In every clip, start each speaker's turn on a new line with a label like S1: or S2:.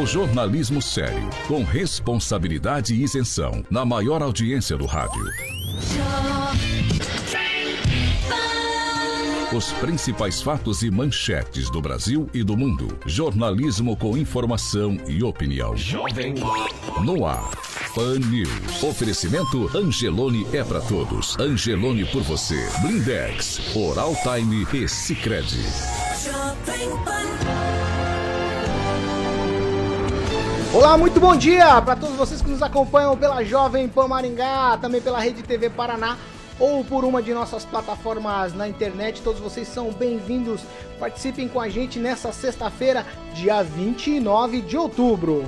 S1: O jornalismo sério, com responsabilidade e isenção, na maior audiência do rádio. Os principais fatos e manchetes do Brasil e do mundo. Jornalismo com informação e opinião.
S2: Jovem
S1: No ar. Pan News. Oferecimento Angelone é pra todos. Angelone por você. Blindex, Oral Time e Sicredi.
S3: Jovem Pan.
S4: Olá, muito bom dia para todos vocês que nos acompanham pela Jovem Pan Maringá, também pela Rede TV Paraná ou por uma de nossas plataformas na internet. Todos vocês são bem-vindos. Participem com a gente nessa sexta-feira, dia 29 de outubro.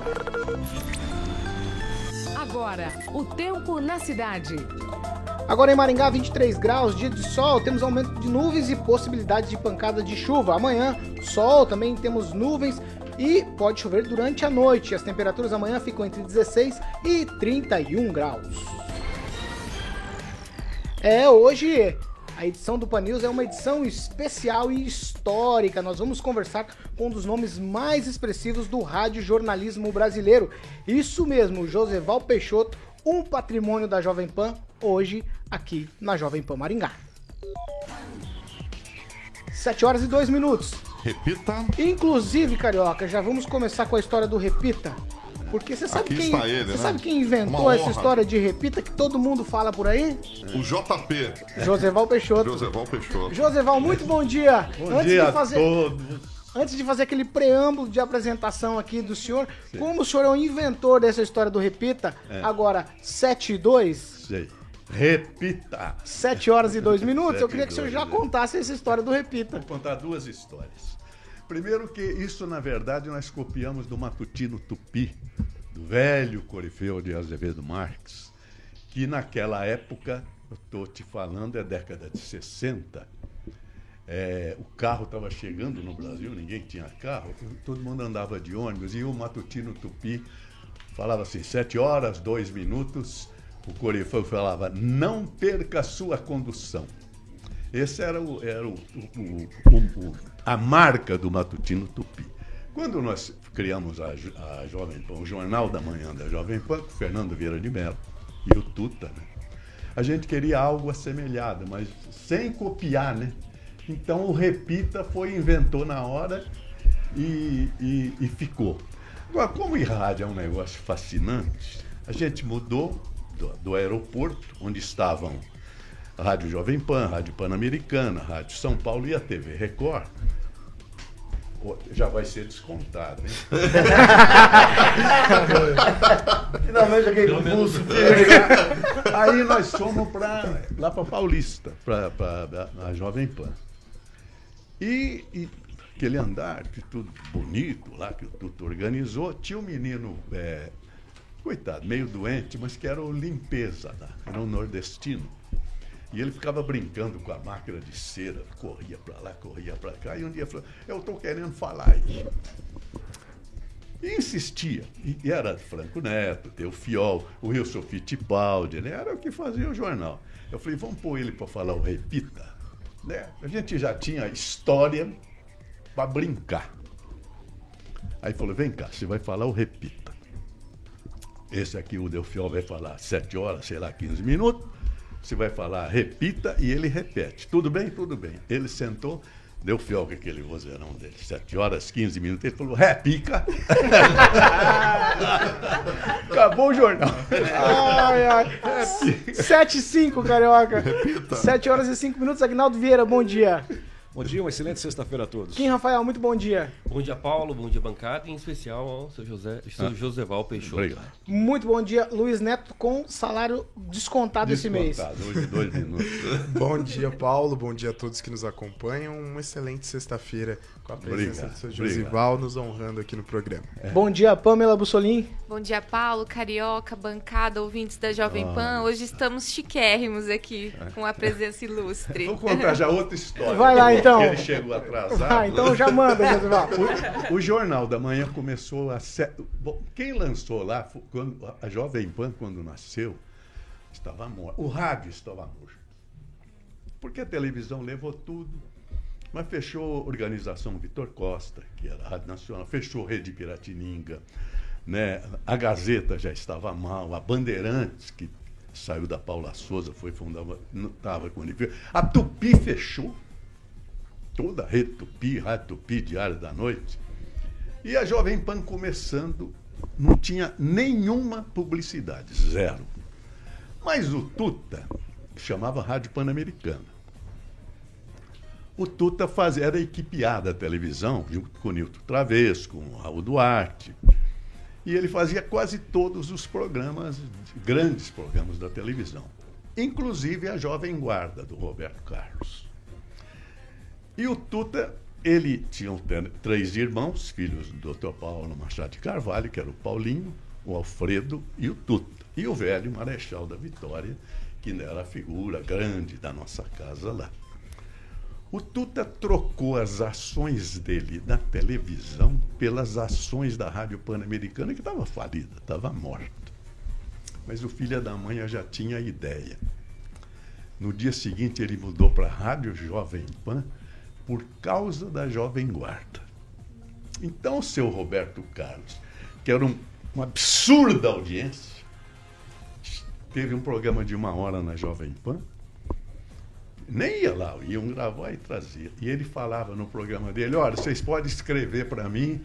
S5: Agora, o tempo na cidade.
S4: Agora em Maringá, 23 graus, dia de sol, temos aumento de nuvens e possibilidade de pancada de chuva. Amanhã, sol, também temos nuvens e pode chover durante a noite. As temperaturas amanhã ficam entre 16 e 31 graus. É, hoje a edição do Pan News é uma edição especial e histórica. Nós vamos conversar com um dos nomes mais expressivos do rádio jornalismo brasileiro. Isso mesmo, Joseval Peixoto, um patrimônio da Jovem Pan, hoje aqui na Jovem Pan Maringá. 7 horas e 2 minutos.
S6: Repita.
S4: Inclusive, Carioca, já vamos começar com a história do Repita. Porque você sabe
S6: Aqui
S4: quem,
S6: ele,
S4: você
S6: né?
S4: sabe quem inventou essa história de Repita que todo mundo fala por aí?
S6: O JP.
S4: Joseval Peixoto.
S6: Joseval Peixoto.
S4: Joseval, muito bom dia.
S7: Bom
S4: Antes
S7: dia
S4: de
S7: a
S4: fazer,
S7: todos.
S4: Antes de fazer aquele preâmbulo de apresentação aqui do senhor, como o senhor é o inventor dessa história do Repita,
S7: É.
S4: agora 7 e 2,
S7: Sei. Repita.
S4: 7 horas e 2 minutos, eu
S7: Sete
S4: queria que o senhor já contasse essa história do Repita.
S7: Vou contar duas histórias. Primeiro que isso, na verdade, nós copiamos do Matutino Tupi, do velho corifeu de Azevedo Marques, que naquela época, eu estou te falando, é década de 60, é, o carro estava chegando no Brasil, ninguém tinha carro, todo mundo andava de ônibus, e o Matutino Tupi falava assim, sete horas, dois minutos, o corifeu falava, não perca sua condução. Esse era, o, era o, o- o- o- a marca do Matutino Tupi. Quando nós criamos a, a Jovem Pan, o Jornal da Manhã da Jovem Pan, com Fernando Vieira de Mello e o Tuta, né? a gente queria algo assemelhado, mas sem copiar, né? Então o Repita foi, inventou na hora e, e- e ficou. Agora, como em rádio é um negócio fascinante, a gente mudou do, do aeroporto, onde estavam Rádio Jovem Pan, Rádio Pan-Americana, Rádio São Paulo e a TV Record. Já vai ser descontado, hein?
S8: Finalmente aquele pulso.
S7: Aí nós fomos pra, lá para Paulista, para a Jovem Pan. E, e aquele andar, que tudo bonito lá, que o Tuto organizou, tinha um menino, é, coitado, meio doente, mas que era o limpeza lá, era um nordestino. E ele ficava brincando com a máquina de cera, corria para lá, corria para cá, e um dia falou, eu estou querendo falar isso. E insistia. E era Franco Neto, teu Fiol, o Wilson Fittipaldi, né? Era o que fazia o jornal. Eu falei, vamos pôr ele para falar o Repita. Né? A gente já tinha história para brincar. Aí falou, vem cá, você vai falar o Repita. Esse aqui, o Delfiol, vai falar 7 horas, sei lá, 15 minutos. Você vai falar, repita, e ele repete. Tudo bem? Tudo bem. Ele sentou, deu fiel com aquele vozeirão dele. 7 horas, 15 minutos. Ele falou, repica. Acabou o jornal.
S4: Ai, ai. 7 e 5, Carioca. 7 horas e 5 minutos. Agnaldo Vieira, bom dia.
S2: Bom dia, uma excelente sexta-feira a todos.
S4: Kim Rafael, muito bom dia.
S9: Bom dia, Paulo. Bom dia, bancada. E em especial ao seu, José, seu Joseval Peixoto.
S7: Obrigado.
S4: Muito bom dia, Luiz Neto, com salário descontado, esse mês.
S7: Descontado, hoje dois minutos.
S10: Bom dia, Paulo. Bom dia a todos que nos acompanham. Uma excelente sexta-feira com a presença
S7: Obrigado,
S10: do seu. Josival nos honrando aqui no programa.
S4: Bom dia, Pamela Bussolim.
S11: Bom dia, Paulo, Carioca, bancada, ouvintes da Jovem Pan. Hoje estamos chiquérrimos aqui, com a presença ilustre.
S7: Vou contar já outra história.
S4: Vai lá, então.
S7: Que ele chegou atrasado.
S4: Vai, então já manda, Josival.
S7: O, o Jornal da Manhã começou a. Se... Bom, quem lançou lá, quando, a Jovem Pan, quando nasceu, estava morta. O rádio estava morto. Porque a televisão levou tudo. Mas fechou a organização Vitor Costa, que era a Rádio Nacional, fechou Rede Piratininga, né? a Gazeta já estava mal, a Bandeirantes, que saiu da Paula Souza, foi fundada, não estava com ele. A Tupi fechou toda a rede Tupi, Rádio Diário da Noite. E a Jovem Pan começando, não tinha nenhuma publicidade, zero. Mas o Tuta chamava Rádio Pan-Americana. O Tuta fazia, era equipeada a televisão, junto com o Nilton Traves, com o Raul Duarte. E ele fazia quase todos os programas, grandes programas da televisão. Inclusive a Jovem Guarda, do Roberto Carlos. E o Tuta, ele tinha três irmãos, filhos do Dr. Paulo Machado de Carvalho, que era o Paulinho, o Alfredo e o Tuta. E o velho Marechal da Vitória, que era a figura grande da nossa casa lá. O Tuta trocou as ações dele na televisão pelas ações da Rádio Pan-Americana, que estava falida, estava morta. Mas o filho da mãe já tinha a ideia. No dia seguinte, ele mudou para a Rádio Jovem Pan por causa da Jovem Guarda. Então, o seu Roberto Carlos, que era um, uma absurda audiência, teve um programa de uma hora na Jovem Pan, nem ia lá, iam gravar e trazia. E ele falava no programa dele: olha, vocês podem escrever para mim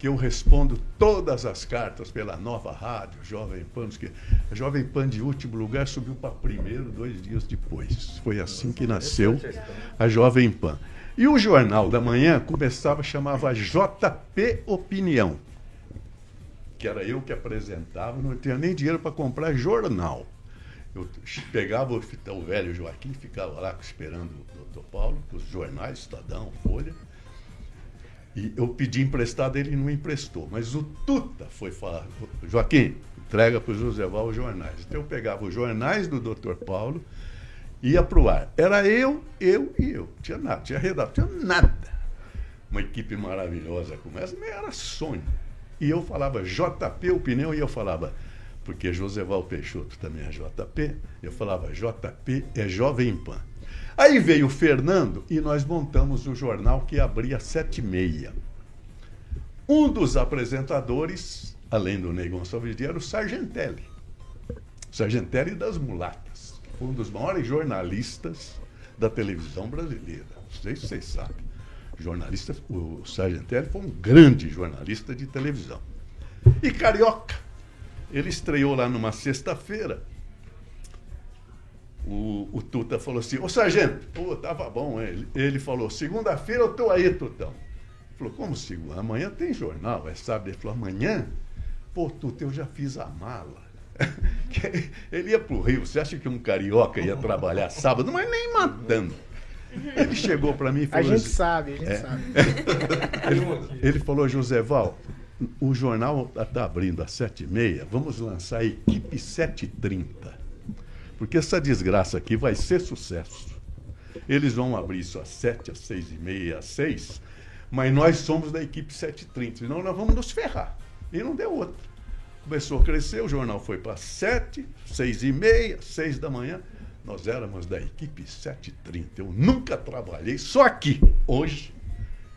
S7: que eu respondo todas as cartas pela nova rádio, Jovem Pan. quê. A Jovem Pan de último lugar subiu para primeiro dois dias depois. Foi assim que nasceu a Jovem Pan. E o Jornal da Manhã começava, chamava JP Opinião, que era eu que apresentava, não tinha nem dinheiro para comprar jornal. Eu pegava o, o velho Joaquim, ficava lá esperando o doutor Paulo, os jornais, Estadão, Folha. E eu pedi emprestado, ele não emprestou. Mas o Tuta foi falar, Joaquim, entrega para o Joseval os jornais. Então eu pegava os jornais do doutor Paulo, ia para o ar. Era eu, eu e eu. Tinha nada, tinha redação, tinha nada. Uma equipe maravilhosa como essa, era sonho. E eu falava JP Opinião e eu falava, porque Joseval Peixoto também é JP, eu falava JP é Jovem Pan. Aí veio o Fernando e nós montamos o jornal que abria sete e meia. Um dos apresentadores, além do Ney Gonçalves Dias, era o Sargentelli. Sargentelli das Mulatas. Foi um dos maiores jornalistas da televisão brasileira. Não sei se vocês sabem. Jornalista, o Sargentelli foi um grande jornalista de televisão. E Carioca. Ele estreou lá numa sexta-feira. O, o Tuta falou assim, ô sargento, pô, tava bom. Ele, ele falou, segunda-feira eu tô aí, Tutão. Ele falou, como segunda? Amanhã tem jornal, é sábado. Ele falou, amanhã? Pô, Tuta, eu já fiz a mala. Ele ia pro Rio, você acha que um carioca ia trabalhar sábado? Mas nem matando. Ele chegou para mim e
S4: A
S7: falou
S4: gente
S7: assim,
S4: sabe, a gente
S7: É.
S4: sabe.
S7: ele, ele falou, Joseval, o jornal está abrindo às sete e meia, vamos lançar a equipe 730. Porque essa desgraça aqui vai ser sucesso. Eles vão abrir isso às sete, às seis e meia, às seis, mas nós somos da equipe 730, senão nós vamos nos ferrar. E não deu outra. Começou a crescer, o jornal foi para sete, seis e meia, seis da manhã. Nós éramos da equipe 730. Eu nunca trabalhei, só aqui, hoje,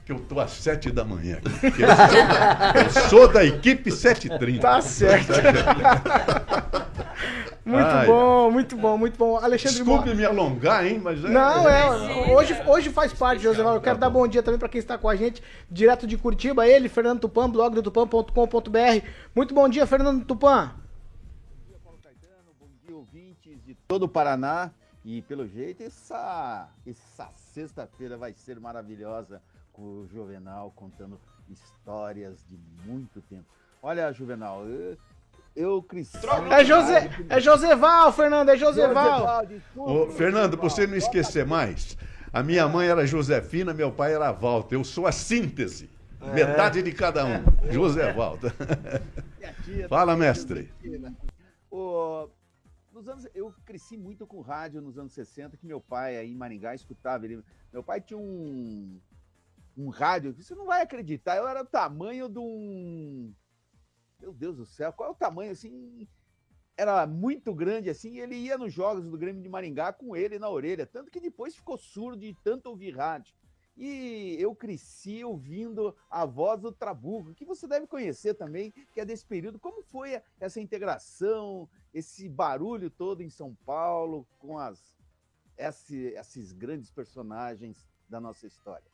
S7: que eu estou às sete da manhã. Eu sou, da, eu sou da equipe 730.
S4: Tá certo. Muito
S7: Ai,
S4: bom, muito bom, muito bom. Alexandre
S7: Desculpe
S4: Mo-
S7: me alongar, hein, mas é.
S4: Não, é. Hoje, hoje faz parte, José Val. Eu quero dar bom dia também para quem está com a gente, direto de Curitiba. Ele, Fernando Tupan, blog do tupan.com.br. Muito bom dia, Fernando Tupan.
S12: todo o Paraná E pelo jeito, essa, essa sexta-feira vai ser maravilhosa com o Juvenal contando histórias de muito tempo. Olha, Juvenal, eu, eu cresci.
S4: É, José, é Joseval, Fernando, é Joseval.
S7: Ô, Fernando, pra você não esquecer mais, a minha mãe era Josefina, meu pai era Walter. Eu sou a síntese. Metade de cada um. José Walter. Fala, mestre.
S12: Ô, nos anos, eu cresci muito com rádio nos anos 60, que meu pai aí em Maringá escutava. Ele, meu pai tinha um, um rádio, que você não vai acreditar, eu era o tamanho de um. Meu Deus do céu, qual é o tamanho assim? Era muito grande assim, ele ia nos jogos do Grêmio de Maringá com ele na orelha, tanto que depois ficou surdo de tanto ouvir rádio. E eu cresci ouvindo a voz do Trabuco, que você deve conhecer também, que é desse período. Como foi essa integração, esse barulho todo em São Paulo, com as, esse, esses grandes personagens da nossa história?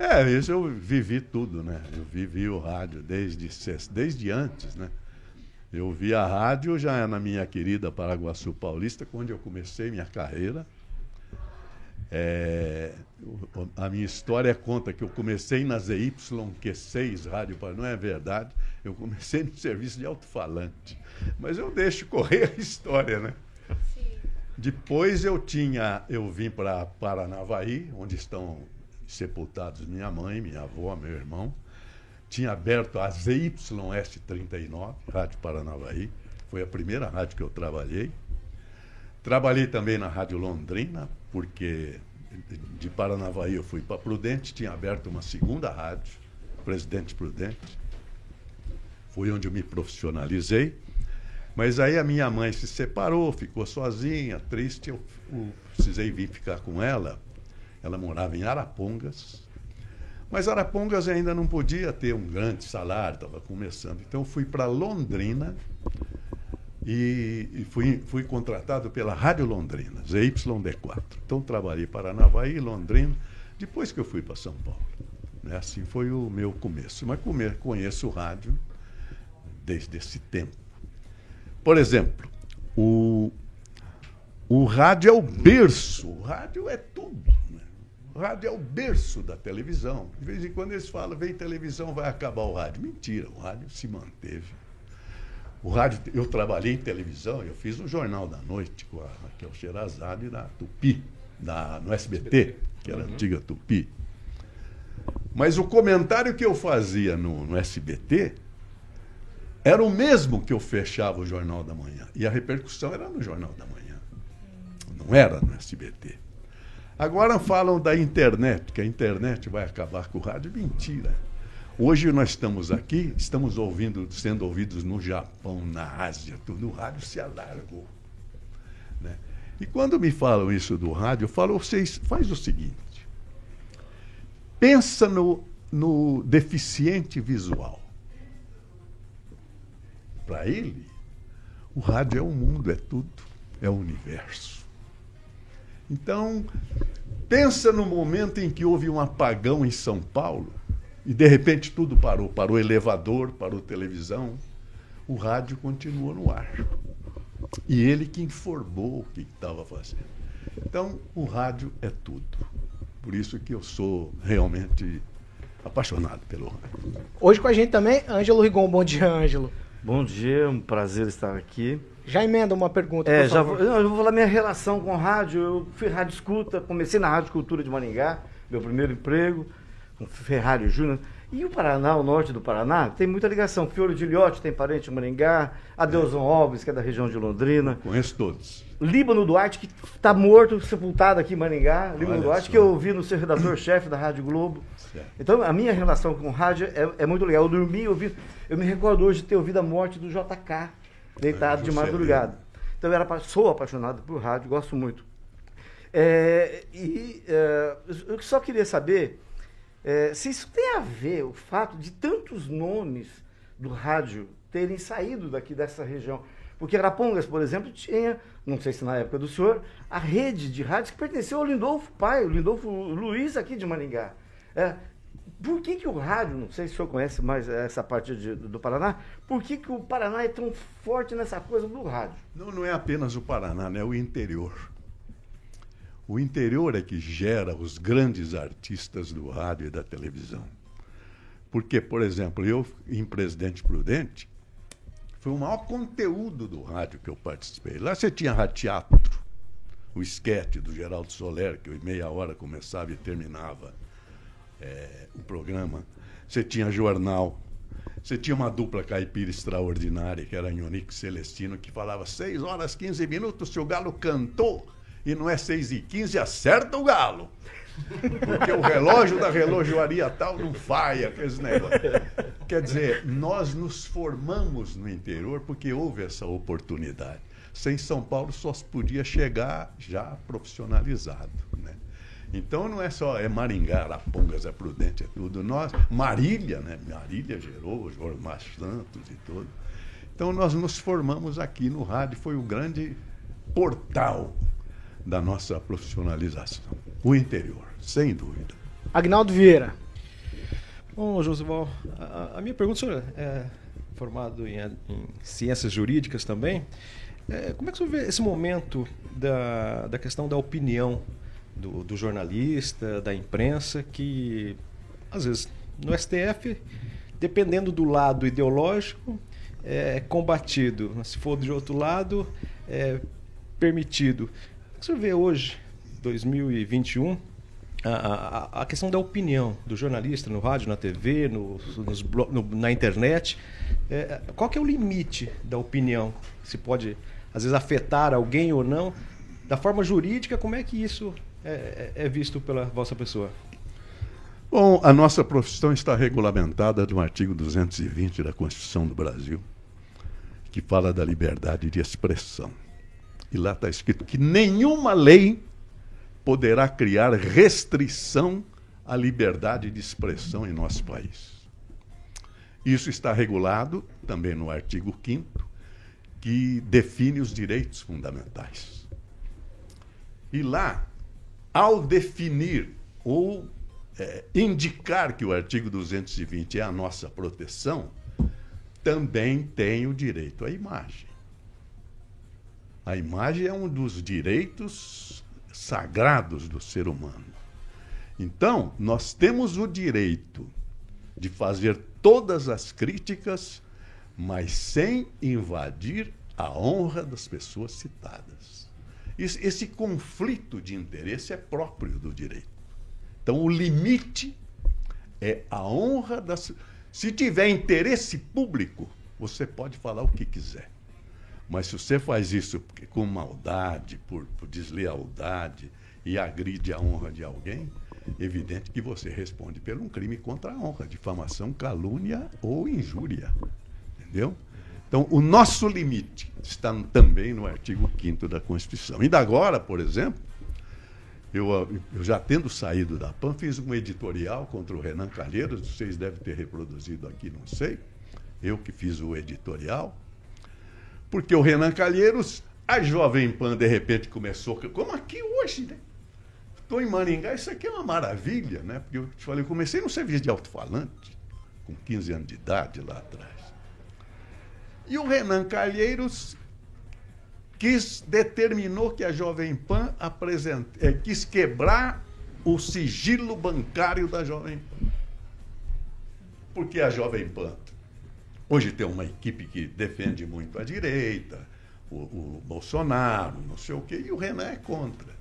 S7: É, isso eu vivi tudo, né? Eu vivi o rádio desde, desde antes, né? Eu vi a rádio já na minha querida Paraguaçu Paulista, quando eu comecei minha carreira. É, a minha história conta que eu comecei na ZYQ6 Rádio Paraná, não é verdade? Eu comecei no serviço de alto-falante. Mas eu deixo correr a história, né? Depois eu tinha, eu vim para Paranavaí, onde estão sepultados minha mãe, minha avó, meu irmão. Tinha aberto a ZYS39, Rádio Paranavaí. Foi a primeira rádio que eu trabalhei. Trabalhei também na Rádio Londrina, porque de Paranavaí eu fui para Prudente, tinha aberto uma segunda rádio, Presidente Prudente. Foi onde eu me profissionalizei. Mas aí a minha mãe se separou, ficou sozinha, triste. Eu, eu precisei vir ficar com ela. Ela morava em Arapongas. Mas Arapongas ainda não podia ter um grande salário, estava começando. Então fui para Londrina e, e fui, fui contratado pela Rádio Londrina, ZYD4. Então trabalhei para Navaí, Londrina, depois que eu fui para São Paulo. Né? Assim foi o meu começo. Mas come- conheço o rádio desde esse tempo. Por exemplo, o, o rádio é o berço, o rádio é tudo. O rádio é o berço da televisão. De vez em quando eles falam, vem televisão, vai acabar o rádio. Mentira, o rádio se manteve. O rádio, eu trabalhei em televisão, eu fiz o Jornal da Noite com a Raquel Sherazade da Tupi, da, no SBT, que era a antiga Tupi. Mas o comentário que eu fazia no, no SBT era o mesmo que eu fechava o Jornal da Manhã. E a repercussão era no Jornal da Manhã. Não era no SBT. Agora falam da internet, que a internet vai acabar com o rádio. Mentira. Hoje nós estamos aqui, estamos ouvindo, sendo ouvidos no Japão, na Ásia, tudo. O rádio se alargou. né? E quando me falam isso do rádio, eu falo, vocês, faz o seguinte. Pensa no, no deficiente visual. Para ele, o rádio é o mundo, é tudo, é o universo. Então, pensa no momento em que houve um apagão em São Paulo e de repente tudo parou, parou o elevador, parou a televisão, o rádio continuou no ar. E ele que informou o que estava fazendo. Então, o rádio é tudo. Por isso que eu sou realmente apaixonado pelo rádio.
S4: Hoje com a gente também, Ângelo Rigon. Bom dia, Ângelo.
S8: Bom dia, um prazer estar aqui.
S4: Já emenda uma pergunta,
S8: É,
S4: por
S8: já vou, eu vou falar minha relação com rádio. Eu fui rádio escuta, comecei na Rádio Cultura de Maringá, meu primeiro emprego, com Ferrari Júnior. E o Paraná, o norte do Paraná, tem muita ligação. Fiore de Ilhote tem parente em Maringá, Adeuson Alves, que é da região de Londrina.
S7: Conheço todos.
S8: Líbano Duarte, que está morto, sepultado aqui em Maringá. Líbano
S7: Olha
S8: Duarte,
S7: só.
S8: que eu ouvi no seu redator-chefe da Rádio Globo. Então, a minha relação com rádio é, é muito legal. Eu dormi ouvindo. Eu me recordo hoje de ter ouvido a morte do JK, deitado
S7: É,
S8: de madrugada. Então, eu era, sou apaixonado por rádio, gosto muito. É, e é, eu só queria saber é, se isso tem a ver, o fato de tantos nomes do rádio terem saído daqui dessa região. Porque Arapongas, por exemplo, tinha, não sei se na época do senhor, a rede de rádios que pertenceu ao Lindolfo pai, o Lindolfo Luiz aqui de Maringá. É, por que, que o rádio, não sei se o senhor conhece mais essa parte de- do Paraná, por que, que o Paraná é tão forte nessa coisa do rádio?
S7: Não, não é apenas o Paraná, né? é o interior. O interior é que gera os grandes artistas do rádio e da televisão. Porque, por exemplo, eu, em Presidente Prudente, foi o maior conteúdo do rádio que eu participei. Lá você tinha rádio teatro, o esquete do Geraldo Soler, que em meia hora começava e terminava eh, o programa. Você tinha jornal. Você tinha uma dupla caipira extraordinária, que era Ionique Celestino, que falava 6 horas 15 minutos, se o galo cantou e não é 6 e 15, acerta o galo. Porque o relógio da relojoaria tal não falha, aqueles negócios. Quer dizer, nós nos formamos no interior porque houve essa oportunidade. Sem São Paulo só se podia chegar já profissionalizado. Né? Então não é só é Maringá, Arapongas, é Prudente, é tudo. Nós, Marília, né? Marília gerou os Jormais Santos e tudo. Então nós nos formamos aqui no rádio, foi o grande portal da nossa profissionalização. O interior, sem dúvida.
S4: Agnaldo Vieira.
S2: Bom, Josival, a, a minha pergunta, o senhor é formado em, em ciências jurídicas também. É, como é que o senhor vê esse momento da, da questão da opinião do, do jornalista, da imprensa, que às vezes no STF, dependendo do lado ideológico, é combatido. Se for de outro lado, é permitido. É que o senhor vê hoje, 2021, a, a, a questão da opinião do jornalista no rádio, na TV, no, nos no- na internet. É, qual que é o limite da opinião? Se pode, às vezes, afetar alguém ou não? Da forma jurídica, como é que isso é, é- é visto pela vossa pessoa?
S7: Bom, a nossa profissão está regulamentada no artigo 220 da Constituição do Brasil, que fala da liberdade de expressão. E lá está escrito que nenhuma lei poderá criar restrição à liberdade de expressão em nosso país. Isso está regulado também no artigo 5 que define os direitos fundamentais. E lá, ao definir ou eh, indicar que o artigo 220 é a nossa proteção, também tem o direito à imagem. A imagem é um dos direitos sagrados do ser humano. Então, nós temos o direito de fazer todas as críticas, mas sem invadir a honra das pessoas citadas. Esse, conflito de interesse é próprio do direito. Então, o limite é a honra das. Se tiver interesse público, você pode falar o que quiser. Mas se você faz isso com maldade, por, por deslealdade e agride a honra de alguém, evidente que você responde por um crime contra a honra, difamação, calúnia ou injúria. Entendeu? Então, o nosso limite está também no artigo 5 da Constituição. Ainda agora, por exemplo, eu, eu já tendo saído da PAN, fiz um editorial contra o Renan Calheiros, vocês devem ter reproduzido aqui, não sei. Eu que fiz o editorial. Porque o Renan Calheiros, a Jovem Pan, de repente, começou, como aqui hoje, né? Estou em Maringá, isso aqui é uma maravilha, né? Porque eu te falei, eu comecei no serviço de alto-falante, com 15 anos de idade lá atrás. E o Renan Calheiros quis, determinou que a Jovem Pan apresent, eh, quis quebrar o sigilo bancário da Jovem Pan. Porque a Jovem Pan hoje tem uma equipe que defende muito a direita, o, o Bolsonaro, não sei o quê, e o Renan é contra.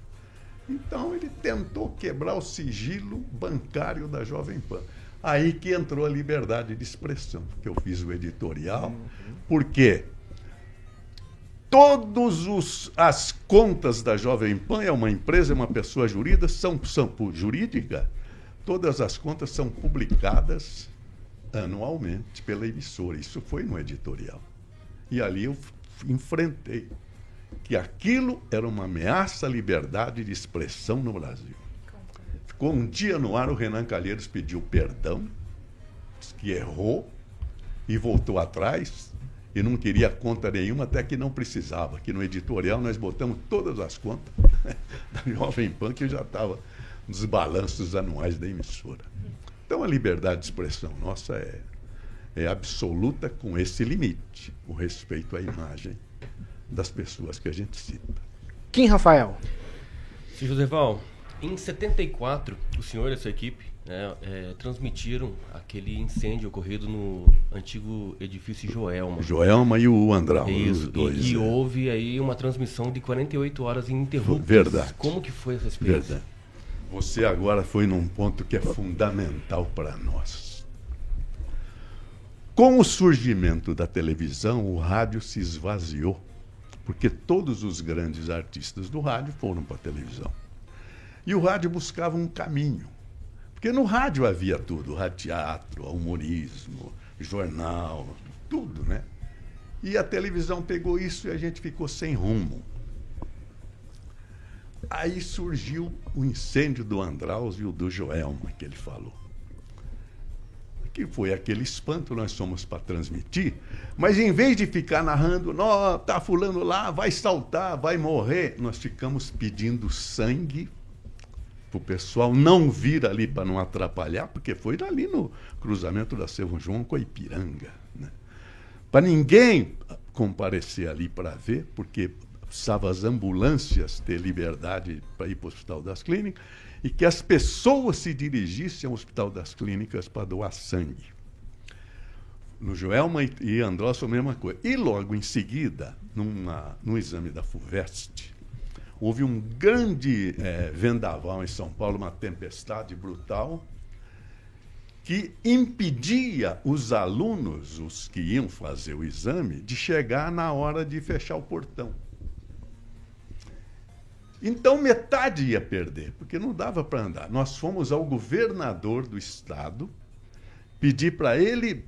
S7: Então ele tentou quebrar o sigilo bancário da Jovem Pan. Aí que entrou a liberdade de expressão, que eu fiz o editorial, porque todas as contas da Jovem Pan, é uma empresa, é uma pessoa jurídica, são, são jurídica, todas as contas são publicadas anualmente pela emissora. Isso foi no editorial. E ali eu enfrentei que aquilo era uma ameaça à liberdade de expressão no Brasil. Ficou um dia no ar, o Renan Calheiros pediu perdão, disse que errou e voltou atrás e não queria conta nenhuma, até que não precisava. Que no editorial nós botamos todas as contas da Jovem Pan, que já estava nos balanços anuais da emissora. Então a liberdade de expressão nossa é, é absoluta com esse limite, o respeito à imagem das pessoas que a gente cita.
S4: Kim Rafael.
S9: Joseval, em 74, o senhor e a sua equipe né, é, transmitiram aquele incêndio ocorrido no antigo edifício Joelma.
S7: Joelma e o Andral,
S9: Isso,
S7: os dois.
S9: e, e
S7: é.
S9: houve aí uma transmissão de 48 horas ininterruptas.
S7: Verdade.
S9: Como que foi essa experiência?
S7: Verdade. Você agora foi num ponto que é fundamental para nós. Com o surgimento da televisão, o rádio se esvaziou, porque todos os grandes artistas do rádio foram para a televisão. E o rádio buscava um caminho. Porque no rádio havia tudo, rádio teatro, humorismo, jornal, tudo, né? E a televisão pegou isso e a gente ficou sem rumo. Aí surgiu o incêndio do Andraus e o do Joelma, que ele falou. Que foi aquele espanto, nós somos para transmitir, mas em vez de ficar narrando, nó, tá fulano lá, vai saltar, vai morrer, nós ficamos pedindo sangue o pessoal não vir ali para não atrapalhar, porque foi ali no cruzamento da São João com a Ipiranga. Né? Para ninguém comparecer ali para ver, porque precisava as ambulâncias ter liberdade para ir para o Hospital das Clínicas e que as pessoas se dirigissem ao Hospital das Clínicas para doar sangue. No Joelma e- Andrós a mesma coisa. E logo em seguida, numa, no exame da FUVEST, houve um grande eh, vendaval em São Paulo, uma tempestade brutal, que impedia os alunos, os que iam fazer o exame, de chegar na hora de fechar o portão. Então metade ia perder, porque não dava para andar. Nós fomos ao governador do estado pedir para ele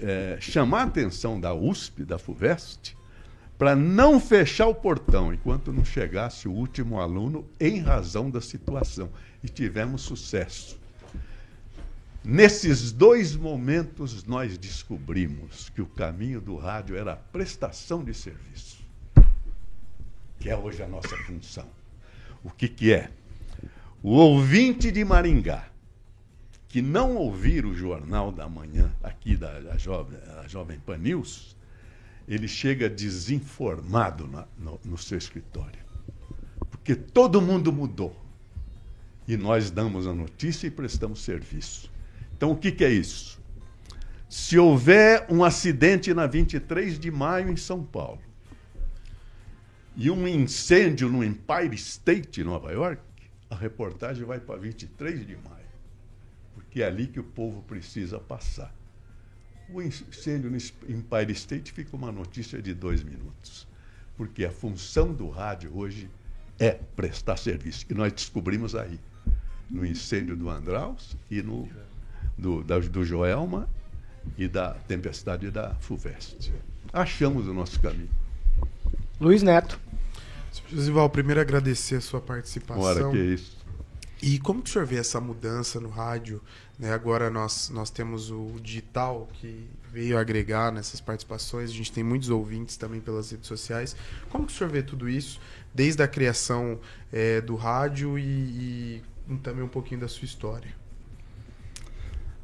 S7: eh, chamar a atenção da USP, da FUVEST, para não fechar o portão enquanto não chegasse o último aluno em razão da situação. E tivemos sucesso. Nesses dois momentos, nós descobrimos que o caminho do rádio era a prestação de serviço, que é hoje a nossa função. O que, que é? O ouvinte de Maringá, que não ouvir o Jornal da Manhã aqui da, da Jovem, Jovem Pan News, ele chega desinformado na- no, no seu escritório. Porque todo mundo mudou. E nós damos a notícia e prestamos serviço. Então, o que, que é isso? Se houver um acidente na 23 de maio em São Paulo e um incêndio no Empire State, Nova York, a reportagem vai para 23 de maio. Porque é ali que o povo precisa passar. O incêndio no Empire State fica uma notícia de dois minutos. Porque a função do rádio hoje é prestar serviço. E nós descobrimos aí, no incêndio do Andraus e no do, da- do Joelma e da tempestade da FUVEST. Achamos o nosso caminho.
S4: Luiz Neto.
S10: Josival, primeiro agradecer a sua participação.
S7: Ora, que isso.
S10: E como que o senhor vê essa mudança no rádio? Né? Agora nós, nós temos o digital que veio agregar nessas participações. A gente tem muitos ouvintes também pelas redes sociais. Como que o senhor vê tudo isso? Desde a criação eh, do rádio e, e também um pouquinho da sua história.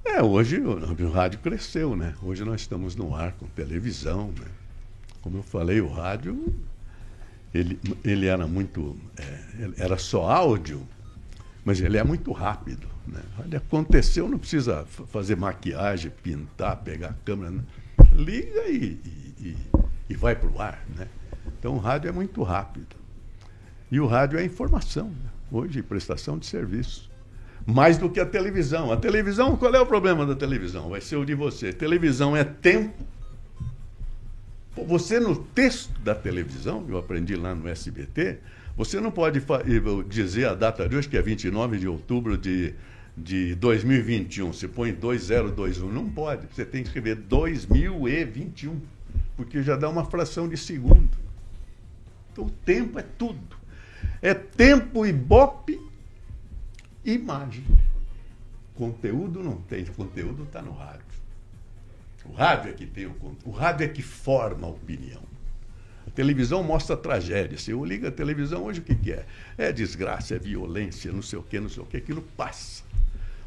S7: É, hoje o, o rádio cresceu, né? Hoje nós estamos no ar com televisão, né? Como eu falei, o rádio, ele, ele era muito, é, era só áudio, mas ele é muito rápido, né? O rádio aconteceu, não precisa fa- fazer maquiagem, pintar, pegar a câmera, né? liga e, e, e- vai para o ar, né? Então o rádio é muito rápido. E o rádio é informação, né? hoje prestação de serviço mais do que a televisão. A televisão, qual é o problema da televisão? Vai ser o de você. Televisão é tempo. Você no texto da televisão, eu aprendi lá no SBT, você não pode eh, dizer a data de hoje, que é 29 de outubro de, de 2021. Você põe 2021. Não pode. Você tem que escrever 2021, porque já dá uma fração de segundo. Então o tempo é tudo. É tempo, ibope imagem. Conteúdo não tem, conteúdo está no rádio. O rádio é que tem o conteúdo, o rádio é que forma a opinião. A televisão mostra tragédia. Se eu ligo a televisão hoje, o que, que é? É desgraça, é violência, não sei o quê, não sei o quê, aquilo passa.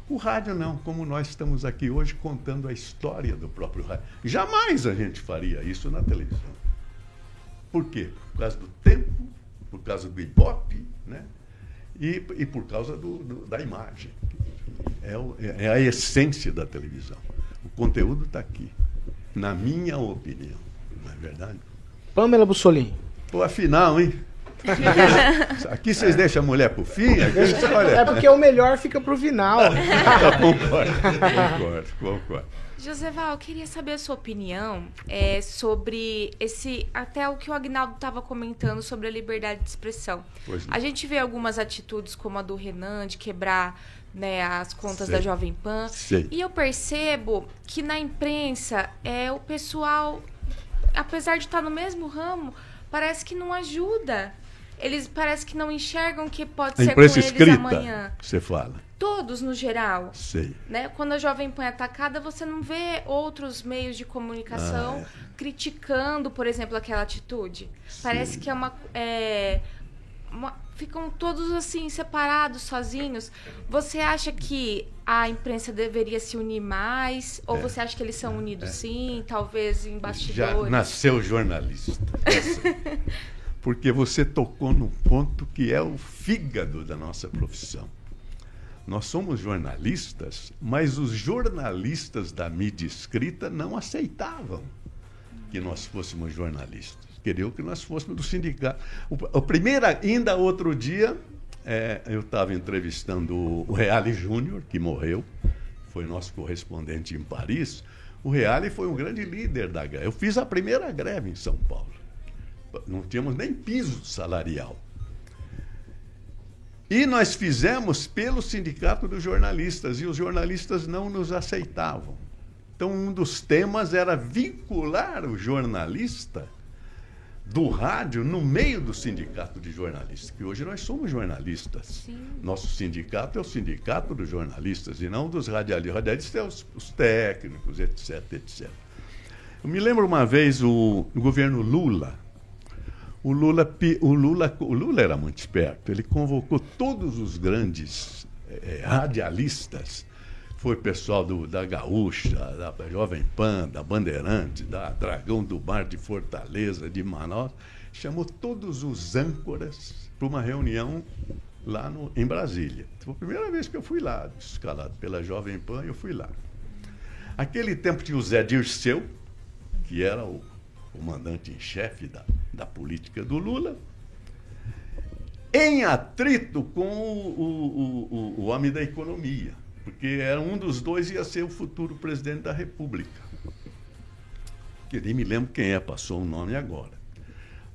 S7: O rádio não, como nós estamos aqui hoje contando a história do próprio rádio. Jamais a gente faria isso na televisão. Por quê? Por causa do tempo, por causa do ibope, né? E, e por causa do, do- da imagem. É, o- é a essência da televisão. O conteúdo está aqui, na minha opinião. Não é verdade?
S4: Pamela Bussolini.
S7: Pô, afinal, hein? Aqui vocês deixam a mulher pro fim? Aqui, olha.
S4: É porque o melhor fica pro final.
S7: concordo, concordo, concordo.
S11: Joseval, eu queria saber a sua opinião é, sobre esse. Até o que o Agnaldo estava comentando sobre a liberdade de expressão.
S7: Pois não.
S11: A gente vê algumas atitudes como a do Renan de quebrar né, as contas
S7: Sei.
S11: da Jovem Pan.
S7: Sei.
S11: E eu percebo que na imprensa é o pessoal, apesar de estar no mesmo ramo, parece que não ajuda. Eles parece que não enxergam que pode
S7: A
S11: ser com eles
S7: escrita,
S11: amanhã.
S7: você fala.
S11: Todos no geral.
S7: Sei.
S11: Né? Quando a Jovem Pan é atacada, você não vê outros meios de comunicação
S7: Ah,
S11: criticando, por exemplo, aquela atitude. Parece que é uma, é, uma- Ficam todos assim, separados, sozinhos. Você acha que a imprensa deveria se unir mais? Ou
S7: É.
S11: você acha que eles são unidos sim, talvez em
S7: Já
S11: bastidores?
S7: nasceu jornalista. Porque você tocou no ponto que é o fígado da nossa profissão. Nós somos jornalistas, mas os jornalistas da mídia escrita não aceitavam que nós fôssemos jornalistas. Queriam que nós fôssemos do sindicato. O, primeiro, ainda outro dia, é, eu estava entrevistando o, o Reale Júnior, que morreu, foi nosso correspondente em Paris. O Reale foi um grande líder da greve. Eu fiz a primeira greve em São Paulo. Não tínhamos nem piso salarial. E nós fizemos pelo Sindicato dos Jornalistas, e os jornalistas não nos aceitavam. Então, um dos temas era vincular o jornalista do rádio no meio do sindicato de jornalistas, que hoje nós somos jornalistas. Nosso sindicato é o sindicato dos jornalistas e não dos radialistas. Radialistas é os, os técnicos, etc, etc. Eu me lembro uma vez o, o governo Lula. O Lula, o, Lula, o Lula era muito esperto. Ele convocou todos os grandes eh, radialistas. Foi pessoal do, da Gaúcha, da Jovem Pan, da Bandeirante, da Dragão do Bar de Fortaleza, de Manaus. Chamou todos os âncoras para uma reunião lá no, em Brasília. Foi a primeira vez que eu fui lá, escalado pela Jovem Pan, eu fui lá. Aquele tempo tinha o Zé Dirceu, que era o comandante em chefe da, da política do Lula, em atrito com o, o, o, o homem da economia, porque era um dos dois ia ser o futuro presidente da República. Que nem me lembro quem é, passou o nome agora.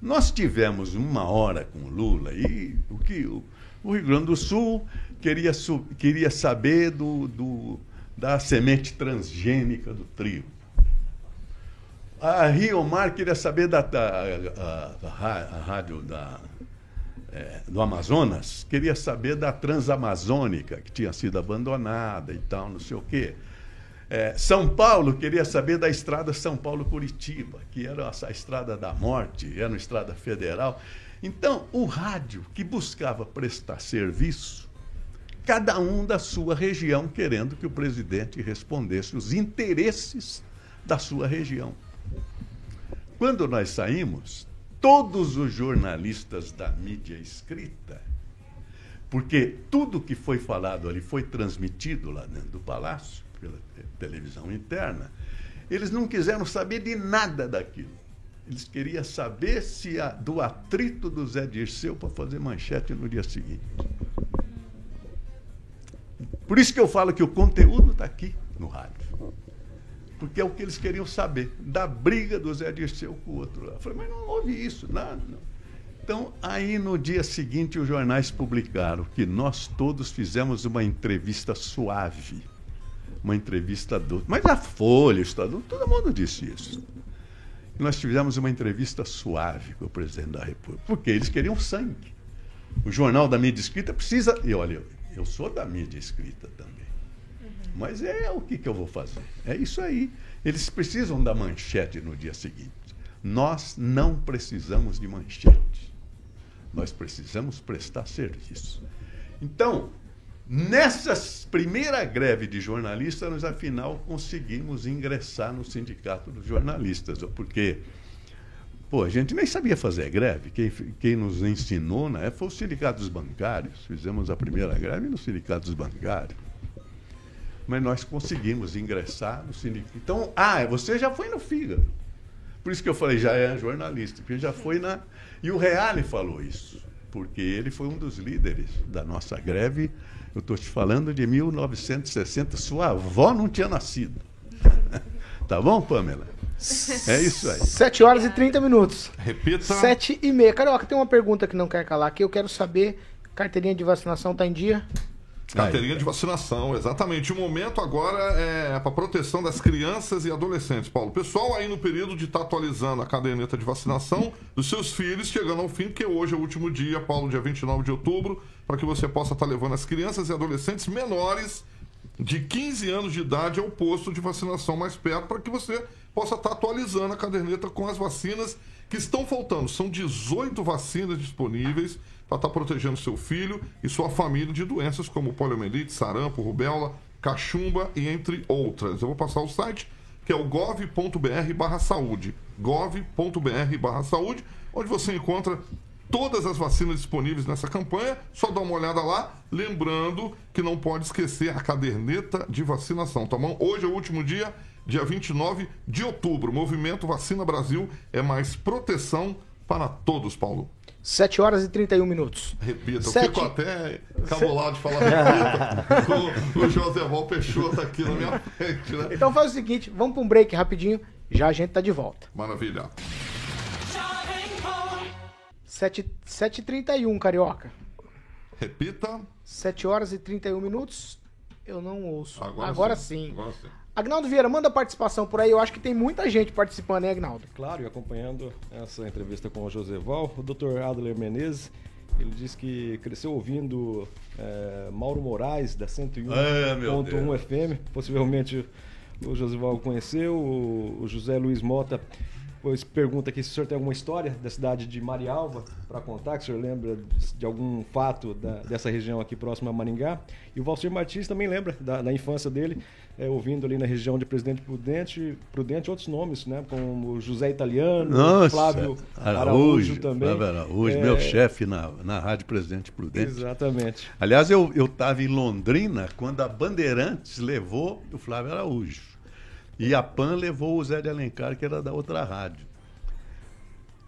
S7: Nós tivemos uma hora com o Lula e o que o, o Rio Grande do Sul queria, queria saber do, do- da semente transgênica do trigo. A Rio Mar queria saber da, da a, a- a a rádio da, eh, do Amazonas, queria saber da Transamazônica, que tinha sido abandonada e tal, não sei o quê. Eh, São Paulo queria saber da estrada São Paulo-Curitiba, que era essa estrada da morte, era uma estrada federal. Então, o rádio que buscava prestar serviço, cada um da sua região, querendo que o presidente respondesse os interesses da sua região. Quando nós saímos, todos os jornalistas da mídia escrita, porque tudo que foi falado ali foi transmitido lá dentro do palácio, pela te- televisão interna, eles não quiseram saber de nada daquilo. Eles queriam saber se a- do atrito do Zé Dirceu para fazer manchete no dia seguinte. Por isso que eu falo que o conteúdo está aqui no rádio. Porque é o que eles queriam saber, da briga do Zé Dirceu com o outro. lá. Eu falei, mas não houve isso, nada. não. Então, aí no dia seguinte, os jornais publicaram que nós todos fizemos uma entrevista suave, uma entrevista doce. Mas a Folha, o Estadão, todo mundo disse isso. Nós fizemos uma entrevista suave com o presidente da República, porque eles queriam sangue. O jornal da mídia escrita precisa. E olha, eu sou da mídia escrita também. Mas é o que, que eu vou fazer? É isso aí. Eles precisam da manchete no dia seguinte. Nós não precisamos de manchete. Nós precisamos prestar serviço. Então, Nessa primeira greve de jornalistas, nós afinal conseguimos ingressar no sindicato dos jornalistas, porque pô, a gente nem sabia fazer greve. Quem, quem nos ensinou na época foi o sindicato dos bancários. Fizemos a primeira greve no sindicato dos bancários. Mas nós conseguimos ingressar no sindicato. Então, ah, você já foi no fígado. Por isso que eu falei, já é jornalista, porque já foi na. E o Reale falou isso, porque ele foi um dos líderes da nossa greve. Eu estou te falando de 1960, sua avó não tinha nascido. tá bom, Pamela? É isso aí.
S4: 7 horas e 30 minutos.
S6: Repita.
S4: 7 e meia. Carioca, tem uma pergunta que não quer calar aqui. Eu quero saber, carteirinha de vacinação tá em dia?
S6: Carteirinha de vacinação, exatamente. O momento agora é para proteção das crianças e adolescentes, Paulo. Pessoal aí no período de estar atualizando a caderneta de vacinação dos seus filhos, chegando ao fim, porque hoje é o último dia, Paulo, dia 29 de outubro, para que você possa estar levando as crianças e adolescentes menores de 15 anos de idade ao posto de vacinação mais perto, para que você possa estar atualizando a caderneta com as vacinas que estão faltando. São 18 vacinas disponíveis para estar protegendo seu filho e sua família de doenças como poliomielite, sarampo, rubéola, cachumba e entre outras. Eu vou passar o site que é o gov.br barra saúde, gov.br barra saúde, onde você encontra todas as vacinas disponíveis nessa campanha, só dá uma olhada lá, lembrando que não pode esquecer a caderneta de vacinação, tá bom? Hoje é o último dia, dia 29 de outubro. O movimento Vacina Brasil é mais proteção para todos, Paulo.
S4: 7 horas e 31 minutos.
S6: Repita,
S4: Sete-
S6: eu fico até cabulado de falar repita. com o José Val Peixoto aqui na minha frente, né?
S4: Então faz o seguinte, vamos para um break rapidinho, já a gente tá de volta.
S6: Maravilha.
S4: 7 7h31, Carioca.
S6: Repita.
S4: 7 horas e 31 minutos. Eu não ouço.
S6: Agora,
S4: Agora,
S6: sim.
S4: sim.
S6: Agora sim.
S4: Agnaldo Vieira, manda participação por aí. Eu acho que tem muita gente participando, hein, Agnaldo?
S2: Claro, e acompanhando essa entrevista com o Joseval, o Dr. Adler Menezes, ele disse que cresceu ouvindo eh, Mauro Moraes, da
S7: Ah, meu
S2: 101.1 FM, possivelmente o Joseval conheceu, o, o José Luiz Mota pois pergunta aqui se o senhor tem alguma história da cidade de Marialva para contar, que o senhor lembra de algum fato da- dessa região aqui próxima a Maringá. E o Valcir Martins também lembra da, da infância dele, eh, ouvindo ali na região de Presidente Prudente, Prudente outros nomes, né, como José Italiano,
S7: Nossa,
S2: Flávio
S7: Araújo,
S2: Araújo também.
S7: Flávio Araújo,
S2: É,
S7: meu chefe na, na Rádio Presidente Prudente.
S2: Exatamente.
S7: Aliás, eu estava em Londrina quando a Bandeirantes levou o Flávio Araújo. E a PAN levou o Zé de Alencar, que era da outra rádio.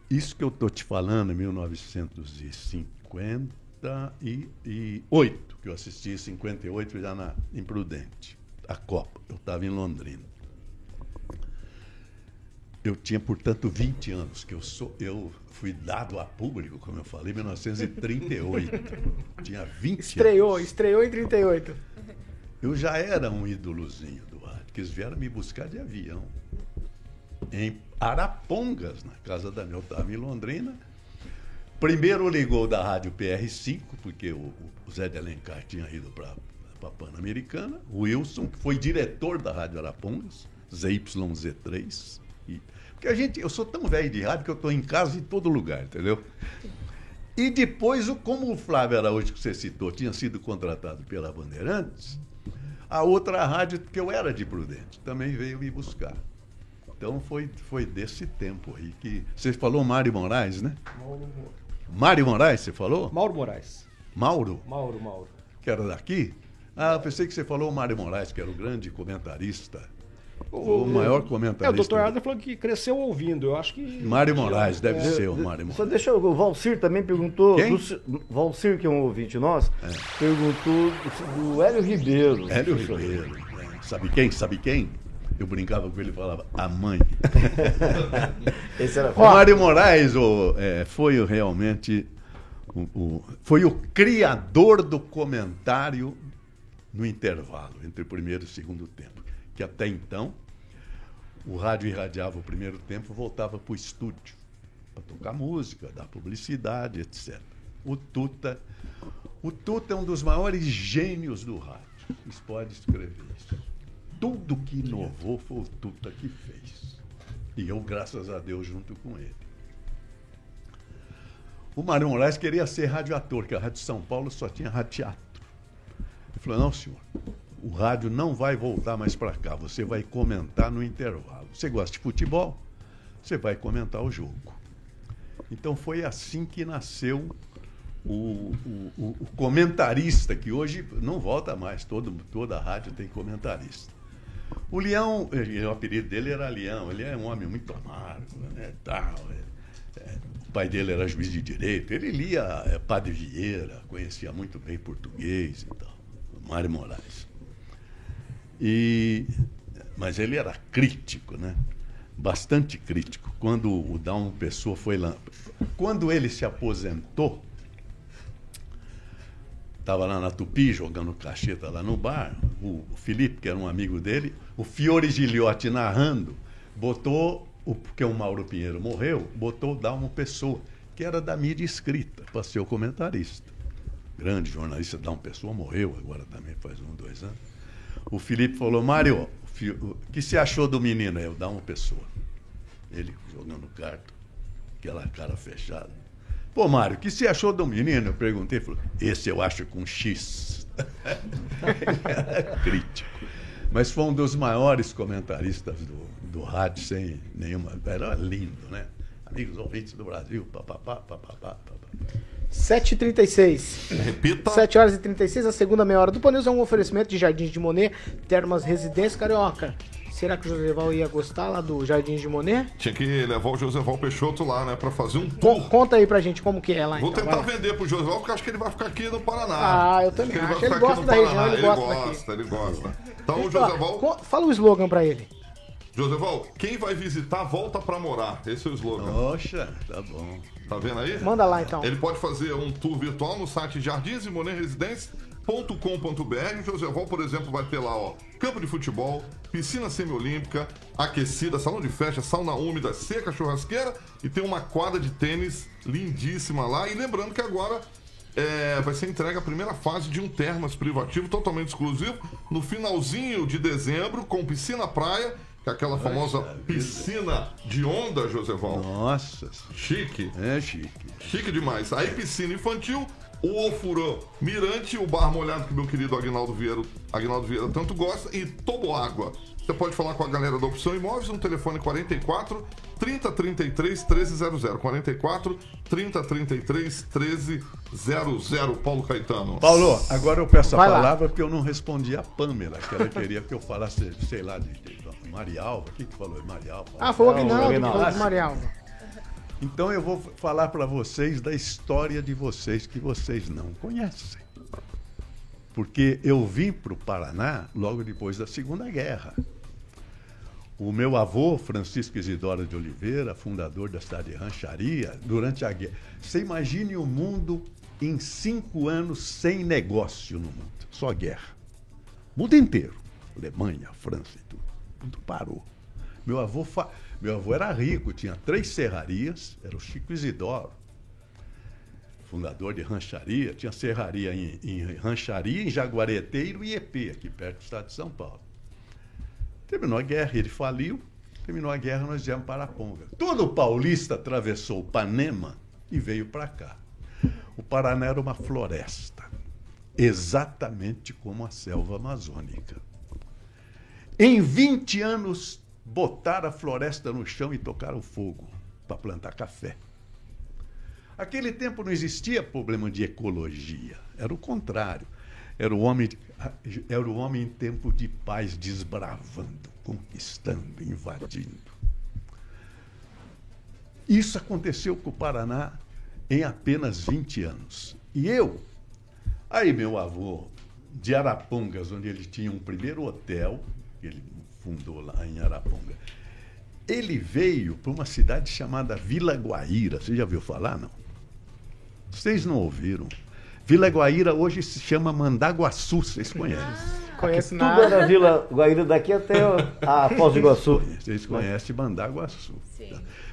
S7: Isso que eu estou te falando, em 1958, que eu assisti em 58 já na, em Prudente, a Copa. Eu estava em Londrina. Eu tinha, portanto, 20 anos, que eu sou, eu fui dado a público, como eu falei, em 1938. tinha 20
S4: Estreou,
S7: anos.
S4: estreou em 38.
S7: Eu já era um ídolozinho do rádio, que eles vieram me buscar de avião. Em Arapongas, na casa da minha, eu estava em Londrina. Primeiro ligou da rádio PR5, porque o, o Zé de Alencar tinha ido para a Pan-Americana. O Wilson, que foi diretor da Rádio Arapongas, ZYZ3. E, porque a gente, eu sou tão velho de rádio que eu estou em casa em todo lugar, entendeu? E depois, como o Flávio Araújo, que você citou, tinha sido contratado pela Bandeirantes, a outra rádio, que eu era de Prudente, também veio me buscar. Então foi, foi desse tempo aí que. Você falou Mário Moraes, né? Mário Moraes, você falou?
S2: Mauro Moraes.
S7: Mauro,
S2: Mauro, Mauro.
S7: que era daqui? Ah, eu pensei que você falou o Mário Moraes, que era o grande comentarista. O, maior
S2: É, o
S7: comentarista.
S2: Dr. Adler falou que cresceu ouvindo. Eu acho que.
S7: Mário Moraes, deve
S2: É,
S7: ser o Mário Moraes.
S8: Só deixa eu, o Valcir também perguntou.
S7: Quem?
S8: do- Valcir, que é um ouvinte nosso, perguntou do Hélio Ribeiro.
S7: Hélio Ribeiro. né? Sabe quem? Sabe quem? Eu brincava com ele e falava, a mãe.
S8: Esse era
S7: O Mário Moraes o, é, foi o- realmente o, o- foi o criador do comentário no intervalo entre o primeiro e o segundo tempo. Que até então o rádio irradiava o primeiro tempo voltava para o estúdio para tocar música, dar publicidade, etc. O Tuta, o Tuta é um dos maiores gênios do rádio. Vocês podem escrever isso. Tudo que inovou foi o Tuta que fez. E eu, graças a Deus, junto com ele. O Mário Moraes queria ser radioator, que a Rádio São Paulo só tinha radioteatro. Falou: não, senhor, o rádio não vai voltar mais para cá, você vai comentar no intervalo. Você gosta de futebol? Você vai comentar o jogo. Então foi assim que nasceu o, o- o- comentarista, que hoje não volta mais, todo, toda a rádio tem comentarista. O Leão, o apelido dele era Leão, ele é um homem muito amargo, né, tal, é, é, o pai dele era juiz de direito, ele lia é, Padre Vieira, conhecia muito bem português e tal, Mário Moraes. E, mas ele era crítico, né? Bastante crítico. Quando o Dalmo Pessoa foi lá. Quando ele se aposentou, estava lá na Tupi jogando cacheta lá no bar. O Felipe, que era um amigo dele, o Fiore Giliotti narrando, botou, o, porque o Mauro Pinheiro morreu, botou o Dalmo Pessoa, que era da mídia escrita, para ser o comentarista. Grande jornalista, Dalmo Pessoa morreu agora também, faz um, dois anos. O Felipe falou, Mário, o que você achou do menino? Eu, Dalmo Pessoa. Ele jogando carta, aquela cara fechada. Pô, Mário, o que você achou do menino? Eu perguntei, falou, esse eu acho com X. Crítico. Mas foi um dos maiores comentaristas do, do rádio, sem nenhuma. Era lindo, né? Amigos ouvintes do Brasil, papapá, papapá, papapá.
S4: 7h36.
S6: Repita.
S4: 7 horas e 36, a segunda meia hora do Paneus é um oferecimento de Jardins de Monet, Termas Residência Carioca. Será que o Joseval ia gostar lá do Jardins de Monet?
S6: Tinha que levar o Joseval Peixoto lá, né? Pra fazer um
S4: Con-
S6: tour.
S4: conta aí pra gente como que é lá
S6: Vou
S4: então.
S6: tentar
S4: vai
S6: vender pro Joseval, porque acho que ele vai ficar aqui no Paraná.
S4: Ah, eu também
S6: que vai
S4: acho. Ele gosta da região, ele
S6: ele
S4: gosta
S6: gosta, ele gosta. Então, o
S4: Ó,
S6: Joseval,
S4: Fala o slogan pra ele.
S6: Joseval, quem vai visitar, volta pra morar. Esse é o slogan.
S7: Poxa, tá bom.
S6: Tá vendo aí?
S4: Manda lá então.
S6: Ele pode fazer um tour virtual no site jardinsimoneresidência.com.br. O Joseval, por exemplo, vai ter lá, ó, campo de futebol, piscina semiolímpica, aquecida, salão de festa, sauna úmida, seca, churrasqueira e tem uma quadra de tênis lindíssima lá. E lembrando que agora é, vai ser entregue a primeira fase de um termas privativo totalmente exclusivo no finalzinho de dezembro com piscina praia, que é aquela famosa piscina de onda, Joseval.
S7: Nossa,
S6: Chique.
S7: é chique.
S6: Chique demais. Aí piscina infantil, o Ofurã Mirante, o bar molhado que meu querido Agnaldo Vieira, Agnaldo Vieira tanto gosta, e Toboágua. Você pode falar com a galera da Opção Imóveis no telefone 44 3033 1300. 44 3033 1300. Paulo Caetano.
S7: Paulo, agora eu peço a
S4: Vai lá.
S7: palavra porque eu não respondi a Pamela, que ela queria que eu falasse, sei lá, de Marialva. O que, que falou? Marialva?
S4: Ah, foi o
S12: Não,
S4: Aguinaldo que falou de Marialva.
S7: Então eu vou falar para vocês da história de vocês que vocês não conhecem. Porque eu vim para o Paraná logo depois da Segunda Guerra. O meu avô, Francisco Isidoro de Oliveira, fundador da cidade de Rancharia, durante a guerra. Você imagine o mundo em cinco anos sem negócio no mundo, só guerra. O mundo inteiro. Alemanha, França e tudo. Tudo parou. Meu avô, fa- meu avô era rico, tinha três serrarias, era o Chico Isidoro, fundador de rancharia, tinha serraria em, em rancharia, em Jaguareteiro e Iepe, aqui perto do estado de São Paulo. Terminou a guerra, ele faliu, terminou a guerra, nós viemos para Araponga. Todo paulista atravessou o Panema e veio para cá. O Paraná era uma floresta, exatamente como a selva amazônica. Em 20 anos, botaram a floresta no chão e tocaram fogo para plantar café. Aquele tempo não existia problema de ecologia, era o contrário. Era o homem, era o homem em tempo de paz desbravando, conquistando, invadindo. Isso aconteceu com o Paraná em apenas 20 anos. E eu, aí meu avô, de Arapongas, onde ele tinha um primeiro hotel, que ele fundou lá em Araponga, ele veio para uma cidade chamada Vila Guaíra. Você já ouviu falar, não? Vocês não ouviram? Vila Guaíra hoje se chama Mandaguaçu, vocês conhecem?
S4: Conhece
S12: Tudo
S4: nada.
S12: era Vila Guaíra daqui até a Foz do Iguaçu.
S7: Vocês conhecem Mandaguaçu.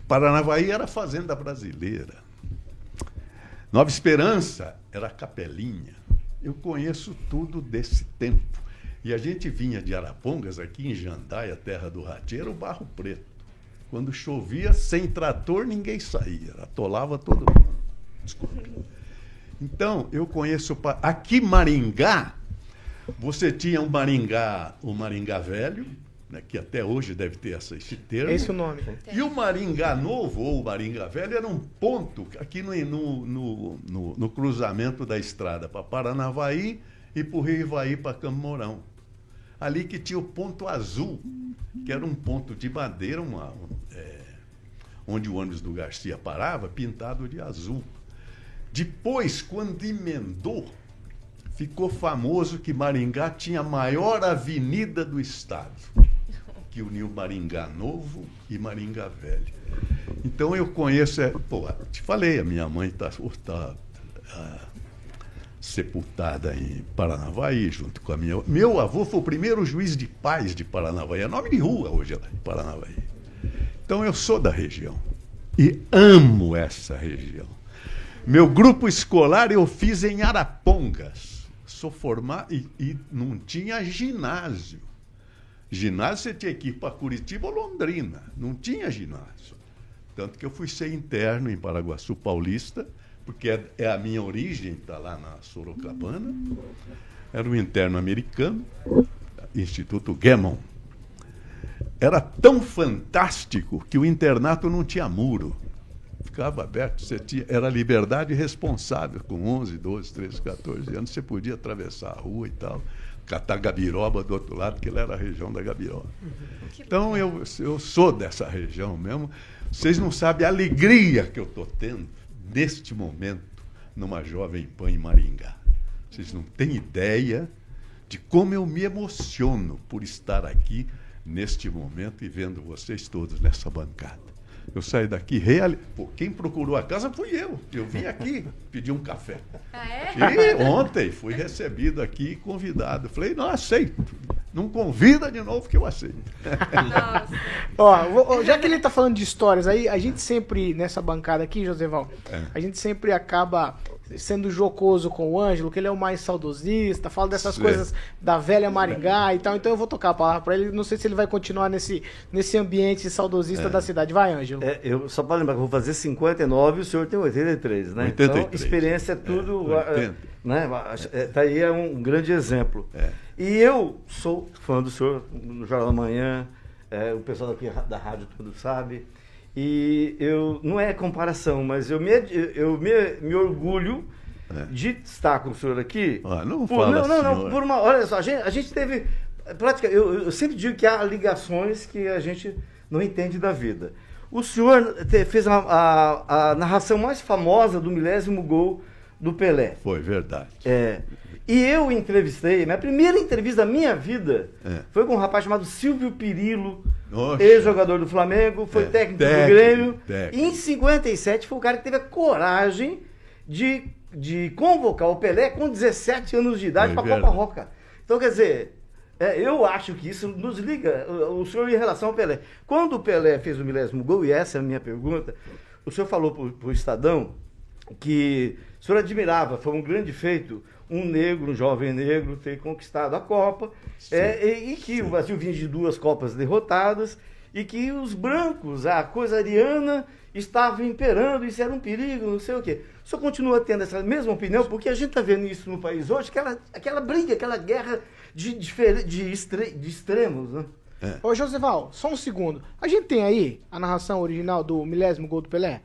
S7: Paranavaí era fazenda brasileira. Nova Esperança era capelinha. Eu conheço tudo desse tempo. E a gente vinha de Arapongas, aqui em Jandaia, terra do rateiro, o barro preto. Quando chovia, sem trator, ninguém saía. Atolava todo mundo. Desculpa. Então, eu conheço. Aqui, Maringá, Você tinha o Maringá, o Maringá Velho, né, que até hoje deve ter essa, esse termo.
S4: Esse é o nome.
S7: E o Maringá Novo, ou o Maringá Velho, era um ponto aqui no, no, no, no- cruzamento da estrada para Paranavaí e para o Rio Ivaí para Campo Mourão. Ali que tinha o ponto azul, que era um ponto de madeira, uma, um, é, onde o ônibus do Garcia parava, pintado de azul. Depois, quando emendou, ficou famoso que Maringá tinha a maior avenida do estado, que uniu Maringá Novo e Maringá Velho. Então eu conheço, é, pô, te falei, a minha mãe está tá, ah, sepultada em Paranavaí, junto com a minha. Meu avô foi o primeiro juiz de paz de Paranavaí, é nome de rua hoje lá em Paranavaí. Então eu sou da região e amo essa região. Meu grupo escolar eu fiz em Arapongas. Sou formado e, e não tinha ginásio. Ginásio você tinha que ir para Curitiba ou Londrina. Não tinha ginásio. Tanto que eu fui ser interno em Paraguaçu Paulista, porque é, é a minha origem, está lá na Sorocabana. Era um interno americano, Instituto Gammon. Era tão fantástico que o internato não tinha muro. Ficava aberto, você tinha, era liberdade responsável. Com 11, 12, 13, 14 anos, você podia atravessar a rua e tal, catar gabiroba do outro lado, que lá era a região da gabiroba. Então eu, eu sou dessa região mesmo. Vocês não sabem a alegria que eu estou tendo neste momento numa Jovem Pan em Maringá. Vocês não têm ideia de como eu me emociono por estar aqui neste momento e vendo vocês todos nessa bancada. Eu saí daqui real. Pô, quem procurou a casa fui eu. Eu vim aqui pedir um café.
S11: Ah, é?
S7: E ontem fui recebido aqui e convidado. Falei, não aceito. Não convida de novo que eu aceito.
S4: Ó, já que ele tá falando de histórias aí, a gente sempre, nessa bancada aqui, Joseval,
S7: É.
S4: a gente sempre acaba sendo jocoso com o Ângelo, que ele é o mais saudosista, fala dessas
S7: Sim.
S4: coisas da velha Maringá e tal, então eu vou tocar a palavra pra ele, não sei se ele vai continuar nesse, nesse ambiente saudosista
S8: É.
S4: da cidade. Vai, Ângelo.
S8: É, eu, só para lembrar que eu vou fazer 59 e o senhor tem 83, né? Então,
S7: 83.
S8: experiência é tudo.
S7: É, 80.
S8: né? É, Tá aí é um grande exemplo.
S7: É.
S8: E eu sou fã do senhor, no Jornal da Manhã, é, o pessoal daqui da rádio todo sabe. E eu não é comparação, mas eu me, eu me, me orgulho de estar com o senhor aqui.
S7: É. Ah, não
S8: por,
S7: fala
S8: não, não, não, por uma. Olha só, a gente, a gente teve. Prática, eu, eu sempre digo que há ligações que a gente não entende da vida. O senhor te- fez a, a- a narração mais famosa do milésimo gol do Pelé.
S7: Foi verdade.
S8: É. E eu entrevistei, minha primeira entrevista da minha vida
S7: É.
S8: foi com um rapaz chamado Silvio Pirillo, ex-jogador do Flamengo, foi
S7: É,
S8: técnico,
S7: técnico,
S8: do Grêmio.
S7: técnico.
S8: E em 57 foi o cara que teve a coragem de, de convocar o Pelé com 17 anos de idade
S7: Foi
S8: para a Copa. Roca. Então, quer dizer, é, eu acho que isso nos liga, o, o senhor em relação ao Pelé. Quando o Pelé fez o milésimo gol, e essa é a minha pergunta, o senhor falou para o Estadão que o senhor admirava, foi um grande feito, um negro, um jovem negro, ter conquistado a Copa, é, e, e que o Brasil vinha de duas Copas derrotadas, e que os brancos, a coisa ariana, estava imperando, isso era um perigo, não sei o quê. O senhor continua tendo essa mesma opinião? Porque a gente está vendo isso no país hoje, aquela, aquela briga, aquela guerra de, de, extre- de extremos, né?
S4: Ô, Joseval, só um segundo. A gente tem aí a narração original do milésimo gol do Pelé?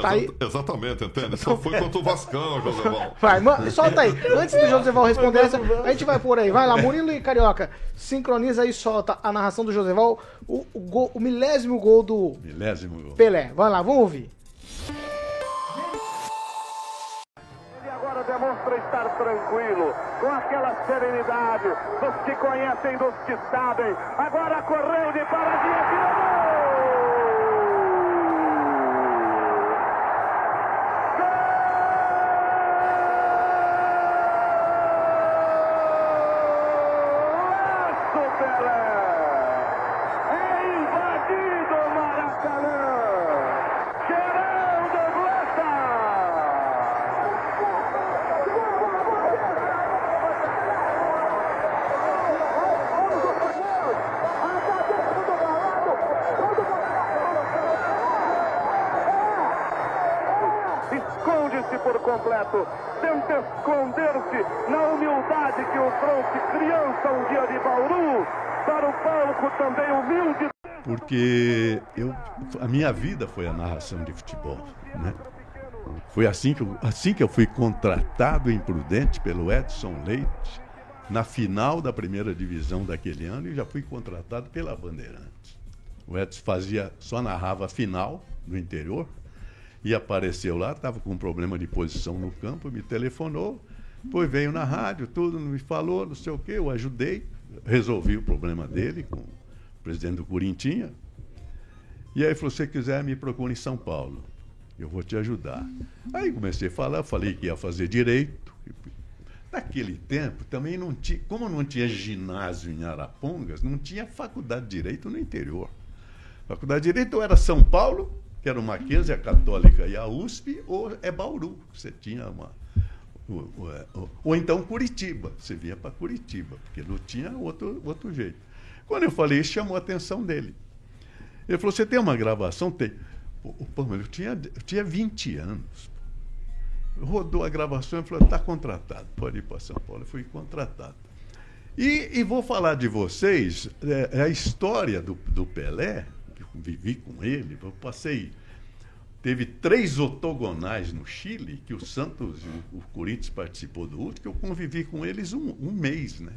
S4: Tá aí.
S6: Exa- Exatamente, entende? Só foi contra o Vascão, Joséval.
S4: Vai, ma- solta aí. Antes do Joseval responder essa, a gente vai por aí. Vai lá, Murilo e Carioca. Sincroniza aí e solta a narração do Joseval, o, o, gol- o milésimo gol do
S7: Milésimo gol.
S4: Pelé. Vai lá, vamos ouvir.
S13: Ele agora demonstra estar tranquilo, com aquela serenidade dos que conhecem, dos que sabem. Agora correu de paradinha, tirou gol! Completo. Tenta esconder-se na humildade que o trouxe criança um dia de Bauru. Para o palco também humilde.
S7: Porque eu, a minha vida foi a narração de futebol, né? Foi assim que, eu, assim que eu fui contratado em Prudente pelo Edson Leite, na final da primeira divisão daquele ano, e já fui contratado pela Bandeirantes. O Edson fazia, só narrava a final no interior, e apareceu lá, estava com um problema de posição no campo, me telefonou, depois veio na rádio, tudo, me falou, não sei o quê, eu ajudei, resolvi o problema dele com o presidente do Corintinha. E aí falou, se você quiser, me procure em São Paulo. Eu vou te ajudar. Aí comecei a falar, falei que ia fazer direito. Naquele tempo também não tinha, como não tinha ginásio em Arapongas, não tinha faculdade de direito no interior. Faculdade de direito era São Paulo, que era o Mackenzie, a Católica e a USP, ou é Bauru, você tinha uma ou, ou, ou então Curitiba, você vinha para Curitiba, porque não tinha outro, outro jeito. Quando eu falei isso, chamou a atenção dele. Ele falou: Você tem uma gravação? Tem. Pô, eu tinha, eu tinha 20 anos. Rodou a gravação e falou: Está contratado, pode ir para São Paulo. Eu fui contratado. E, e vou falar de vocês é, a história do, do Pelé, vivi com ele, eu passei teve três otogonais no Chile, que o Santos e o, Corinthians participou do último, que eu convivi com eles um, um, mês, né?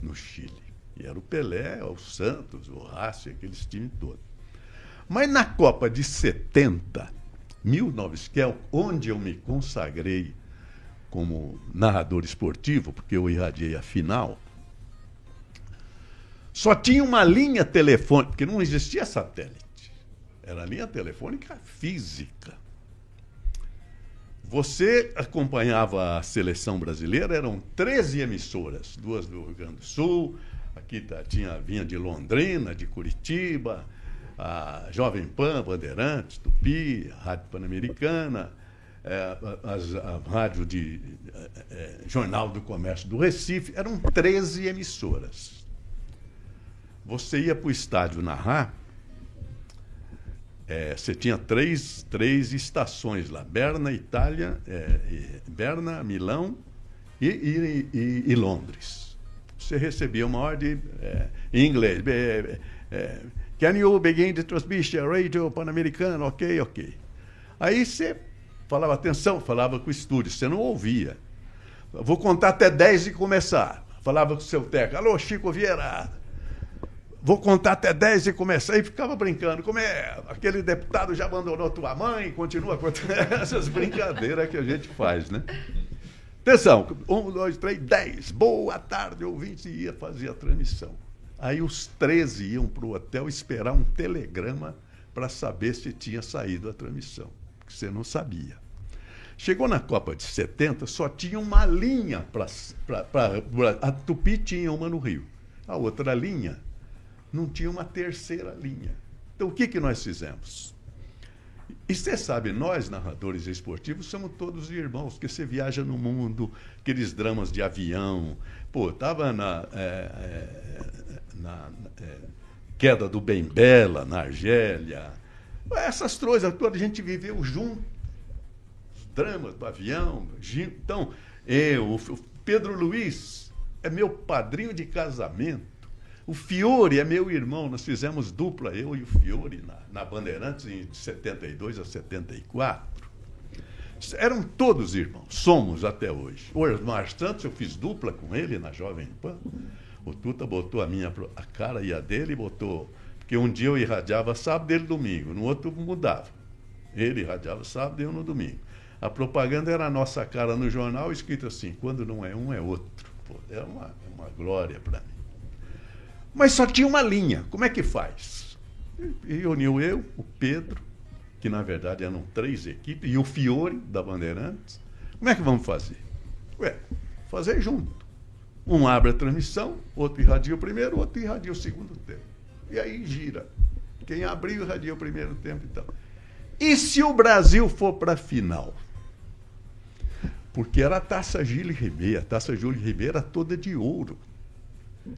S7: No Chile. E era o Pelé, o Santos, o Racing, aqueles times todos. Mas na Copa de 70, 1900, que é onde eu me consagrei como narrador esportivo, porque eu irradiei a final, só tinha uma linha telefônica, porque não existia satélite. Era linha telefônica física. Você acompanhava a seleção brasileira, eram 13 emissoras, duas do Rio Grande do Sul, aqui tá, tinha, vinha de Londrina, de Curitiba, a Jovem Pan, Bandeirantes, Tupi, Rádio Pan-Americana, é, a, a, rádio de é, é, Jornal do Comércio do Recife, eram 13 emissoras. Você ia para o estádio narrar, é, você tinha três, três estações lá: Berna, Itália, é, Berna, Milão e, e, e, e, Londres. Você recebia uma ordem é, em inglês. É, é, Can you begin the transmission radio pan-americano? Ok, ok. Aí você falava atenção, falava com o estúdio, você não ouvia. Vou contar até 10 e começar. Falava com o seu técnico. Alô, Chico Vieira vou contar até 10 e começar. E ficava brincando. Como é? Aquele deputado já abandonou tua mãe, continua essas brincadeiras que a gente faz, né? Atenção, um, dois, três, dez. Boa tarde, ouvinte, ia fazer a transmissão. Aí os 13 iam para o hotel esperar um telegrama para saber se tinha saído a transmissão, porque você não sabia. Chegou na Copa de 70, só tinha uma linha para. A Tupi tinha uma no Rio. A outra linha não tinha uma terceira linha. Então, o que, que nós fizemos? E você sabe, nós, narradores esportivos, somos todos irmãos, porque você viaja no mundo, aqueles dramas de avião. Pô, estava na, é, é, na é, queda do Bem Bela, na Argélia. Essas coisas todas a gente viveu junto. Os dramas do avião. Então, eu, o Pedro Luiz, é meu padrinho de casamento. O Fiore é meu irmão, nós fizemos dupla, eu e o Fiore, na, na Bandeirantes, em 72 a 74. Eram todos irmãos, somos até hoje. O Osmar Santos, eu fiz dupla com ele na Jovem Pan. O Tuta botou a minha a cara e a dele, botou. Porque um dia eu irradiava sábado, ele domingo, no outro mudava. Ele irradiava sábado e eu no domingo. A propaganda era a nossa cara no jornal, escrito assim: quando não é um, é outro. Pô, é uma, é uma glória para mim. Mas só tinha uma linha. Como é que faz? E reuniu eu, o Pedro, que na verdade eram três equipes, e o Fiore, da Bandeirantes. Como é que vamos fazer? Ué, fazer junto. Um abre a transmissão, outro irradia o primeiro, outro irradia o segundo tempo. E aí gira. Quem abriu irradia o primeiro tempo então. E se o Brasil for para a final? Porque era a taça Gilles Ribeiro, a taça Júlio Ribeiro era toda de ouro.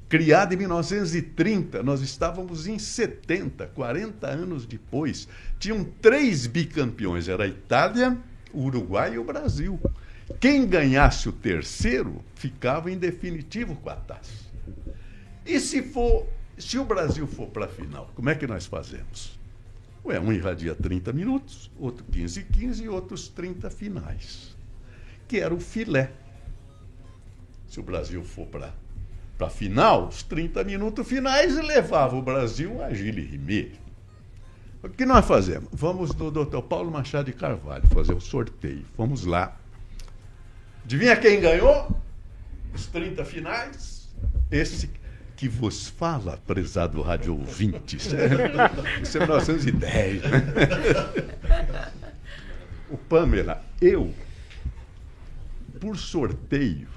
S7: Criada em 1930, nós estávamos em 70, 40 anos depois. Tinham três bicampeões: era a Itália, o Uruguai e o Brasil. Quem ganhasse o terceiro ficava em definitivo com a taça. E se for, se o Brasil for para a final, como é que nós fazemos? Ué, um irradia 30 minutos, outro 15 e 15 e outros 30 finais. Que era o filé. Se o Brasil for para a final, os 30 minutos finais levava o Brasil a Gilles Rimet. O que nós fazemos? Vamos no Dr. Paulo Machado de Carvalho fazer o sorteio. Vamos lá. Adivinha quem ganhou? Os 30 finais? Esse que vos fala, prezado rádio ouvintes. Isso é 1910. né? O Pamela, eu, por sorteio,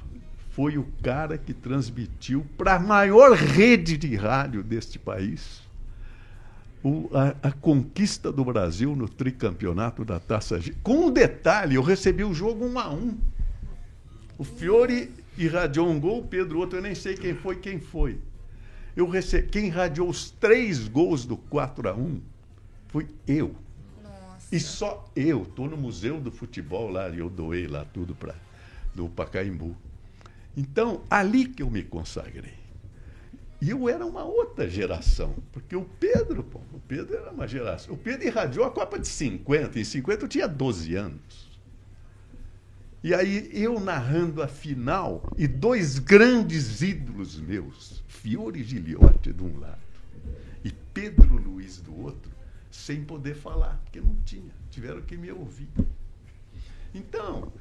S7: foi o cara que transmitiu para a maior rede de rádio deste país o- a, a conquista do Brasil no tricampeonato da Taça G. Com um detalhe, eu recebi o jogo um a um. O Fiore irradiou um gol, o Pedro outro, eu nem sei quem foi, quem foi. Eu rece... Quem irradiou os três gols do 4 a 1 foi eu. E só eu. Estou no Museu do Futebol lá, e eu doei lá tudo para do Pacaembu. Então, ali que eu me consagrei. E eu era uma outra geração, porque o Pedro, pô, o Pedro era uma geração. O Pedro irradiou a Copa de 50, em 50 eu tinha 12 anos. E aí eu narrando a final e dois grandes ídolos meus, Fiore Giliotti de um lado e Pedro Luiz do outro, sem poder falar, porque não tinha, tiveram que me ouvir. Então,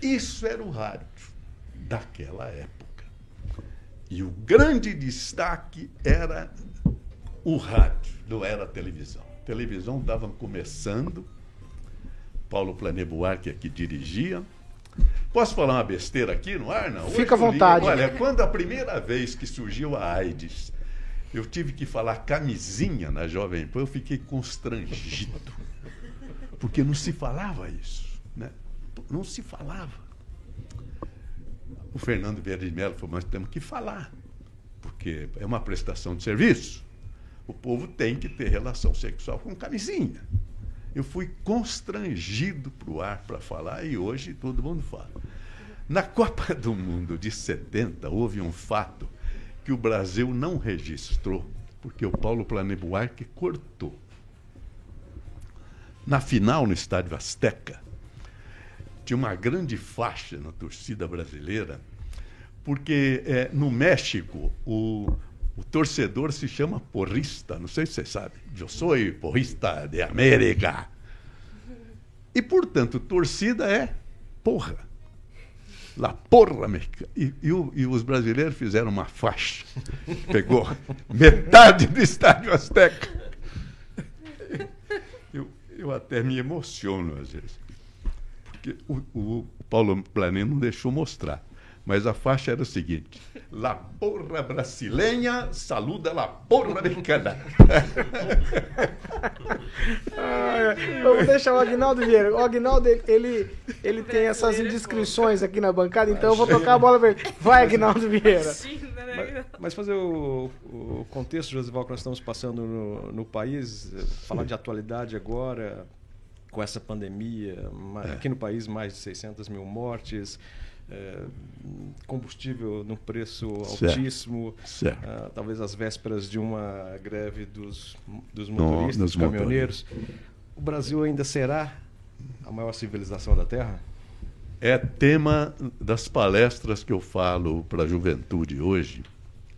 S7: isso era o rádio daquela época. E o grande destaque era o rádio, não era a televisão. A televisão estava começando, Paulo Plané Buarque é que dirigia. Posso falar uma besteira aqui no ar? Não?
S4: Fica à vontade.
S7: Olha, quando a primeira vez que surgiu a AIDS, eu tive que falar camisinha na Jovem Pan, eu fiquei constrangido. Porque não se falava isso. Né? Não se falava. O Fernando Vieira de Mello falou, mas temos que falar. Porque é uma prestação de serviço. O povo tem que ter relação sexual com camisinha. Eu fui constrangido para o ar para falar e hoje todo mundo fala. Na Copa do Mundo de 70, houve um fato que o Brasil não registrou, porque o Paulo Plane Buarque cortou. Na final, no Estádio Azteca, tinha uma grande faixa na torcida brasileira, porque eh, no México o, o torcedor se chama porrista, não sei se você sabe. Eu sou porrista de América. E, portanto, torcida é porra. La porra mexicana. E, e e os brasileiros fizeram uma faixa. Pegou metade do estádio Azteca. Eu, eu até me emociono às vezes. Porque o, o Paulo Planet não deixou mostrar. Mas a faixa era o seguinte: La porra brasileira saluda la porra mexicana.
S4: Ah, é. Vamos deixar o Agnaldo Vieira. O Agnaldo, ele, ele, ele tem essas indiscrições aqui na bancada, então eu vou tocar a bola pra ele. Vai, Agnaldo Vieira.
S2: Mas, mas fazer o, o contexto, Josival, que nós estamos passando no, no país, eh, falar de atualidade agora, com essa pandemia,
S7: É.
S2: aqui no país mais de 600 mil mortes, eh, combustível num preço altíssimo,
S7: Certo.
S2: ah, talvez às vésperas de uma greve dos, dos
S7: No-
S2: motoristas,
S7: dos
S2: dos caminhoneiros. O Brasil ainda será a maior civilização da Terra?
S7: É tema das palestras que eu falo para a juventude hoje,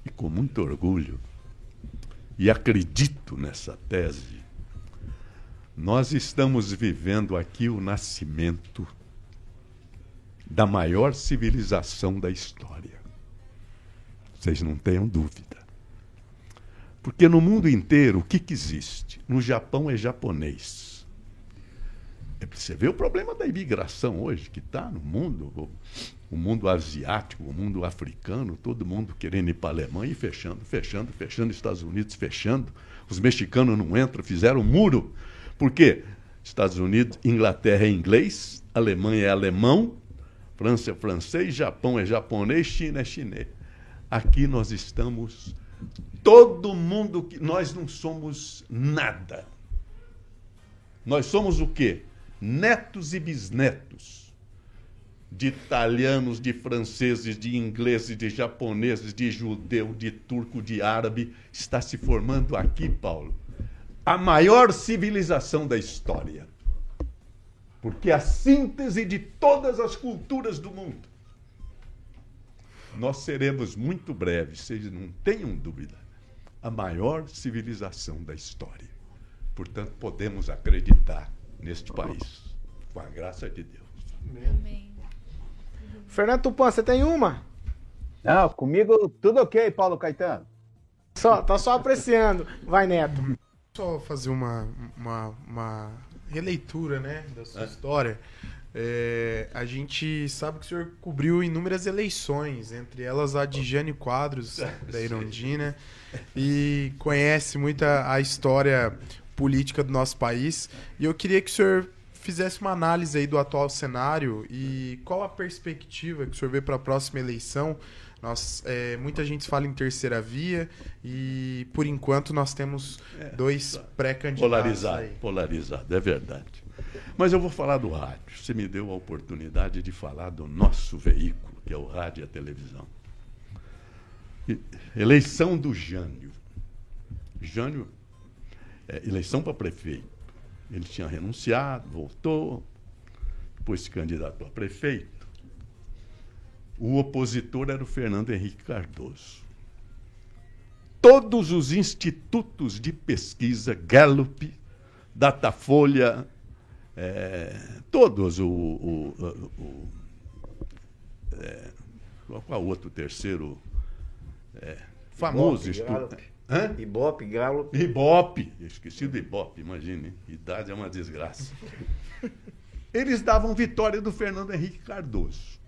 S7: e com muito orgulho, e acredito nessa tese. Nós estamos vivendo aqui o nascimento da maior civilização da história. Vocês não tenham dúvida. Porque no mundo inteiro, o que, que existe? No Japão é japonês. É Você vê o problema da imigração hoje que está no mundo, o, o mundo asiático, o mundo africano, todo mundo querendo ir para a Alemanha e fechando, fechando, fechando, Estados Unidos fechando. Os mexicanos não entram, fizeram um muro. Por quê? Estados Unidos, Inglaterra é inglês, Alemanha é alemão, França é francês, Japão é japonês, China é chinês. Aqui nós estamos, todo mundo que. Nós não somos nada. Nós somos o quê? Netos e bisnetos de italianos, de franceses, de ingleses, de japoneses, de judeu, de turco, de árabe, está se formando aqui, Paulo, a maior civilização da história. Porque a síntese de todas as culturas do mundo. Nós seremos muito breves, vocês não tenham dúvida, a maior civilização da história. Portanto, podemos acreditar neste país, com a graça de Deus.
S4: Fernando Tupan, você tem uma?
S12: Não, comigo tudo ok, Paulo Caetano.
S4: Só, tá só apreciando. Vai, Neto.
S10: Só fazer uma, uma, uma releitura, né, da sua história. É, a gente sabe que o senhor cobriu inúmeras eleições, entre elas a de Jânio Quadros, da Irondina, e conhece muita a história política do nosso país. E eu queria que o senhor fizesse uma análise aí do atual cenário e qual a perspectiva que o senhor vê para a próxima eleição. Nós, é, muita gente fala em terceira via e, por enquanto, nós temos dois pré-candidatos
S7: Polarizado,
S10: aí.
S7: polarizado, é verdade. Mas eu vou falar do rádio. Você me deu a oportunidade de falar do nosso veículo, que é o rádio e a televisão. Eleição do Jânio. Jânio, é, eleição para prefeito. Ele tinha renunciado, voltou, depois se candidatou a prefeito. O opositor era o Fernando Henrique Cardoso. Todos os institutos de pesquisa, Gallup, Datafolha, é, todos, o, o, o- o- é, qual outro terceiro é, famoso estudo? Hã?
S8: Ibope, Gallup.
S7: Ibope, esqueci do Ibope, imagine, idade é uma desgraça. Eles davam vitória do Fernando Henrique Cardoso.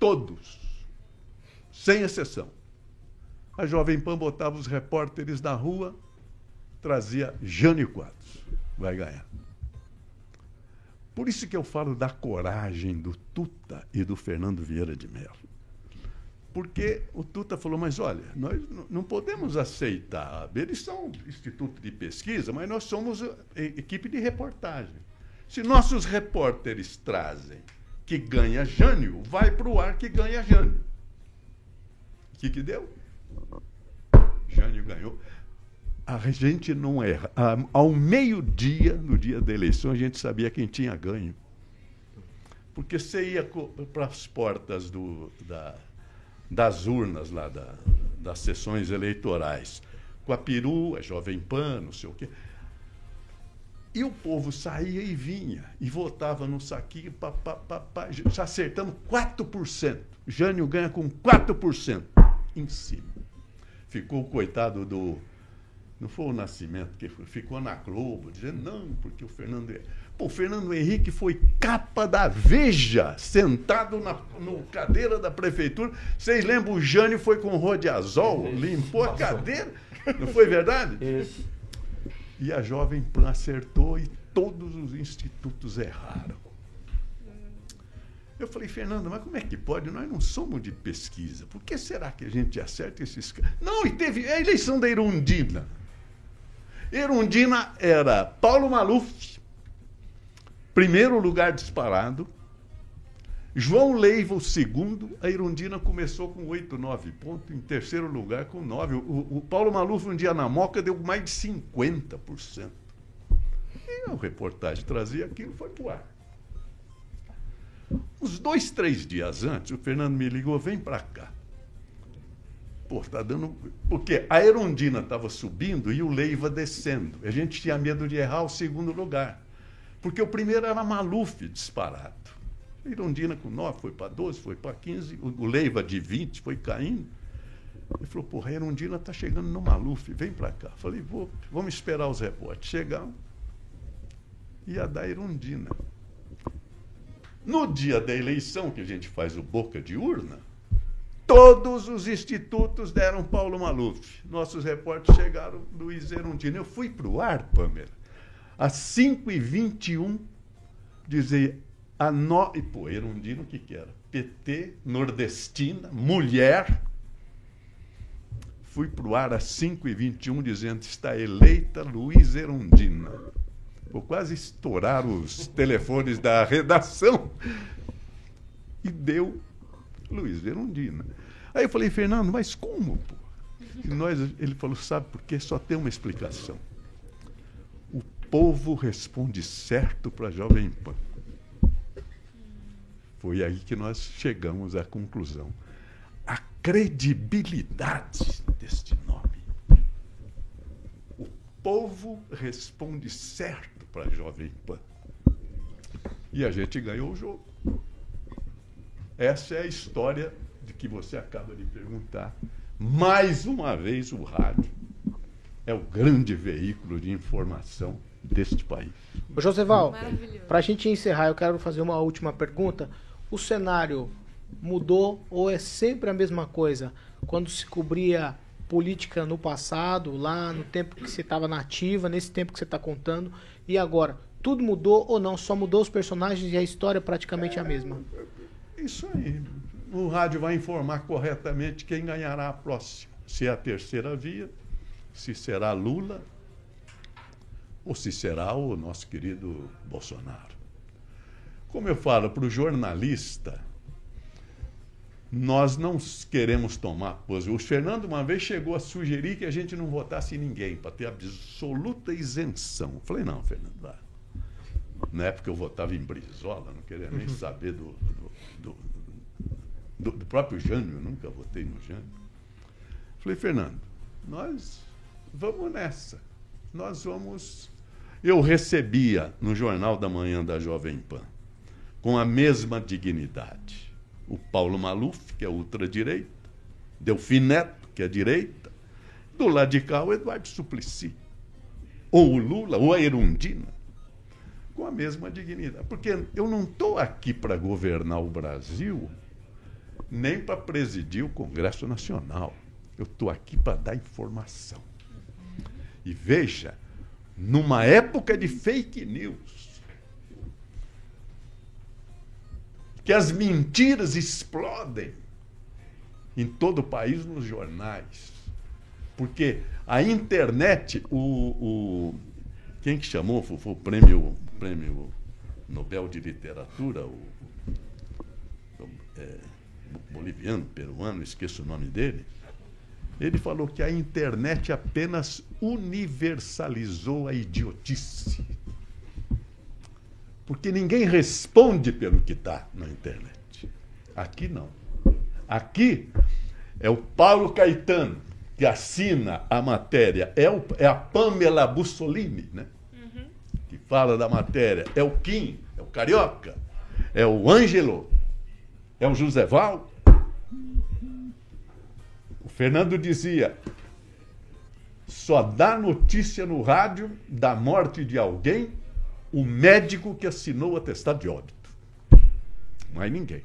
S7: Todos, sem exceção. A Jovem Pan botava os repórteres na rua, trazia Jânio Quadros. Vai ganhar. Por isso que eu falo da coragem do Tuta e do Fernando Vieira de Mello. Porque o Tuta falou, mas olha, nós não podemos aceitar. Eles são instituto de pesquisa, mas nós somos eh, equipe de reportagem. Se nossos repórteres trazem que ganha Jânio, vai para o ar que ganha Jânio. O que, que deu? Jânio ganhou. A gente não erra. Ao meio-dia, no dia da eleição, a gente sabia quem tinha ganho. Porque você ia para as portas do, da, das urnas lá, da- das sessões eleitorais, com a perua, Jovem Pan, não sei o quê. E o povo saía e vinha, e votava no saquinho, pá, pá, pá, pá, já acertamos 4%. Jânio ganha com 4% em cima. Ficou o coitado do. Não foi o Nascimento que foi, ficou na Globo, dizendo, não, porque o Fernando. Pô, o Fernando Henrique foi capa da Veja, sentado na no cadeira da prefeitura. Vocês lembram, o Jânio foi com rodeazol, limpou a cadeira. Não foi verdade? E a Jovem Pan acertou e todos os institutos erraram. Eu falei, Fernando, mas como é que pode? Nós não somos de pesquisa. Por que será que a gente acerta esses caras? Não, e teve a eleição da Erundina. Erundina era Paulo Maluf, primeiro lugar disparado. João Leiva, o segundo. A Irundina começou com 8, 9 pontos. Em terceiro lugar, com 9. O, o Paulo Maluf, um dia na Moca, deu mais de 50%. E a reportagem trazia aquilo, foi pro ar. Uns dois, três dias antes, o Fernando me ligou, vem para cá. Pô, tá dando. Porque a Erundina estava subindo e o Leiva descendo. A gente tinha medo de errar o segundo lugar. Porque o primeiro era Maluf disparado. A Irondina com 9 foi para 12, foi para 15, o Leiva de 20 foi caindo. Ele falou, porra, a Irondina está chegando no Maluf, vem para cá. Falei, vou, vamos esperar os repórteres. Chegaram, ia dar Irondina. No dia da eleição, que a gente faz o boca de urna, todos os institutos deram Paulo Maluf. Nossos repórteres chegaram, Luiz Erundina. Eu fui para o ar, Pamela, às 5h21, dizer a no... e, pô, Erundina o que, que era? PT, nordestina, mulher. Fui para o ar às 5h21 dizendo está eleita Luiz Erundina. Vou quase estourar os telefones da redação. e deu Luiz Verondina. Aí eu falei, Fernando, mas como, pô? E nós, ele falou, sabe por quê? Só tem uma explicação. O povo responde certo para a Jovem Pan. Foi aí que nós chegamos à conclusão. A credibilidade deste nome. O povo responde certo para a Jovem Pan. E a gente ganhou o jogo. Essa é a história de que você acaba de perguntar. Mais uma vez, o rádio é o grande veículo de informação deste país.
S4: Ô, Joseval,
S11: Maravilhoso.
S4: pra gente encerrar, eu quero fazer uma última pergunta. O cenário mudou ou é sempre a mesma coisa? Quando se cobria política no passado, lá no tempo que você estava nativa, nesse tempo que você está contando, e agora? Tudo mudou ou não? Só mudou os personagens e a história é praticamente a mesma?
S7: Isso aí. O rádio vai informar corretamente quem ganhará a próxima. Se é a terceira via, se será Lula ou se será o nosso querido Bolsonaro. Como eu falo para o jornalista, nós não queremos tomar posição. O Fernando uma vez chegou a sugerir que a gente não votasse ninguém, para ter absoluta isenção. Eu falei, não, Fernando, vá. Na época eu votava em Brizola, não queria nem saber do, do, do, do- do próprio Jânio, eu nunca votei no Jânio. Falei, Fernando, nós vamos nessa. Nós vamos. Eu recebia no Jornal da Manhã da Jovem Pan, com a mesma dignidade, o Paulo Maluf, que é ultradireita, Delfim Neto, que é direita, do lado de cá o Eduardo Suplicy, ou o Lula, ou a Erundina, com a mesma dignidade. Porque eu não estou aqui para governar o Brasil, nem para presidir o Congresso Nacional. Eu estou aqui para dar informação. E veja, numa época de fake news, que as mentiras explodem em todo o país nos jornais. Porque a internet, o, o- quem que chamou foi, o prêmio, prêmio Nobel de Literatura, o, o, é, boliviano, peruano, esqueço o nome dele. Ele falou que a internet apenas universalizou a idiotice. Porque ninguém responde pelo que está na internet. Aqui não. Aqui é o Paulo Caetano que assina a matéria. É, o- é a Pamela Bussolini, né? Que fala da matéria. É o Kim, é o Carioca, é o Ângelo, é o Joseval. O Fernando dizia: só dá notícia no rádio da morte de alguém o médico que assinou o atestado de óbito. Mais ninguém.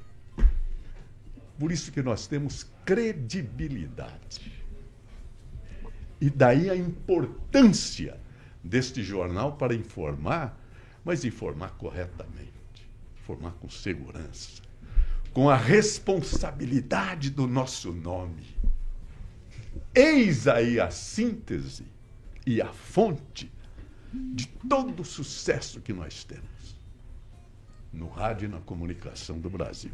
S7: Por isso que nós temos credibilidade. E daí a importância deste jornal para informar, mas informar corretamente, informar com segurança, com a responsabilidade do nosso nome. Eis aí a síntese e a fonte de todo o sucesso que nós temos no rádio e na comunicação do Brasil.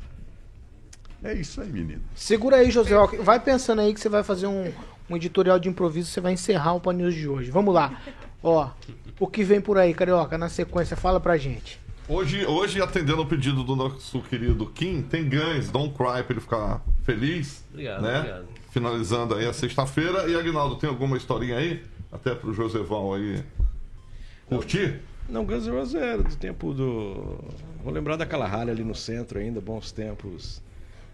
S7: É isso aí, menino.
S4: Segura aí, José. Vai pensando aí que você vai fazer um, um editorial de improviso, você vai encerrar o Pan News de hoje. Vamos lá. Ó, o que vem por aí, Carioca, na sequência, fala pra gente.
S6: Hoje, hoje, atendendo ao pedido do nosso querido Kim, tem Guns, Don't Cry, pra ele ficar feliz.
S9: Obrigado,
S6: né?
S9: obrigado.
S6: Finalizando aí a sexta-feira. E Agnaldo, tem alguma historinha aí? Até pro Joseval aí curtir?
S2: Não, Guns N' Roses era do tempo do. Vou lembrar daquela ralha ali no centro ainda, bons tempos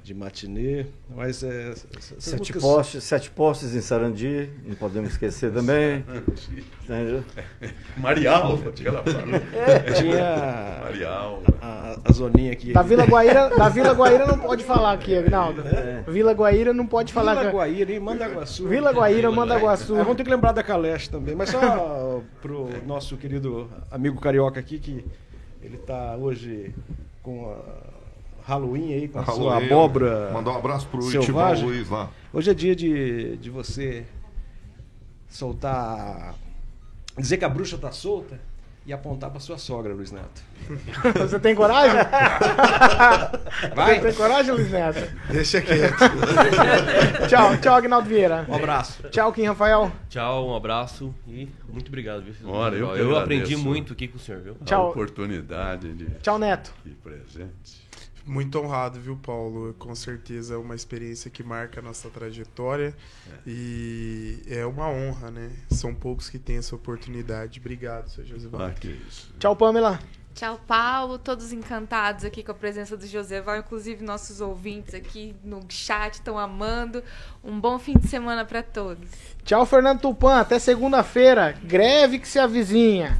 S2: de matinê. Mas é.
S14: Sete
S2: músicas-
S14: postes, sete postes em Sarandi, não podemos esquecer também. Entendeu?
S7: Marialva, aquela fala.
S2: Tinha
S7: Marial.
S2: a, a zoninha aqui.
S4: Da Vila Guaíra, da Vila Guaíra não pode falar aqui, Agnaldo. Vila Guaíra não pode falar.
S2: Vila Guaíra e Mandaguaçu.
S4: Vila Guaíra, Mandaguaçu.
S2: É, vamos ter que lembrar da Caleste também. Mas só pro nosso querido amigo carioca aqui, que ele tá hoje com a Halloween aí, com a, sua
S6: Halloween,
S2: abóbora.
S6: Mandar um abraço pro
S2: selvagem.
S6: Luiz lá.
S2: Hoje é dia de, de você soltar. Dizer que a bruxa tá solta e apontar para sua sogra, Luiz Neto.
S4: Você tem coragem?
S2: Vai.
S4: Você tem coragem, Luiz Neto?
S10: Deixa quieto.
S4: tchau, tchau, Agnaldo Vieira.
S2: Um abraço.
S4: Tchau, Kim Rafael.
S9: Tchau, um abraço e muito obrigado, viu?
S7: Ora, eu que
S9: eu aprendi muito aqui com o senhor, viu?
S7: A oportunidade de
S4: Tchau, Neto.
S7: ir presente.
S10: Muito honrado, viu, Paulo? Com certeza é uma experiência que marca a nossa trajetória e é uma honra, né? São poucos que têm essa oportunidade. Obrigado, seu Josival.
S7: Ah, que isso.
S4: Tchau, Pamela.
S11: Tchau, Paulo. Todos encantados aqui com a presença do Joseval, inclusive nossos ouvintes aqui no chat estão amando. Um bom fim de semana para todos.
S4: Tchau, Fernando Tupan. Até segunda-feira. Greve que se avizinha.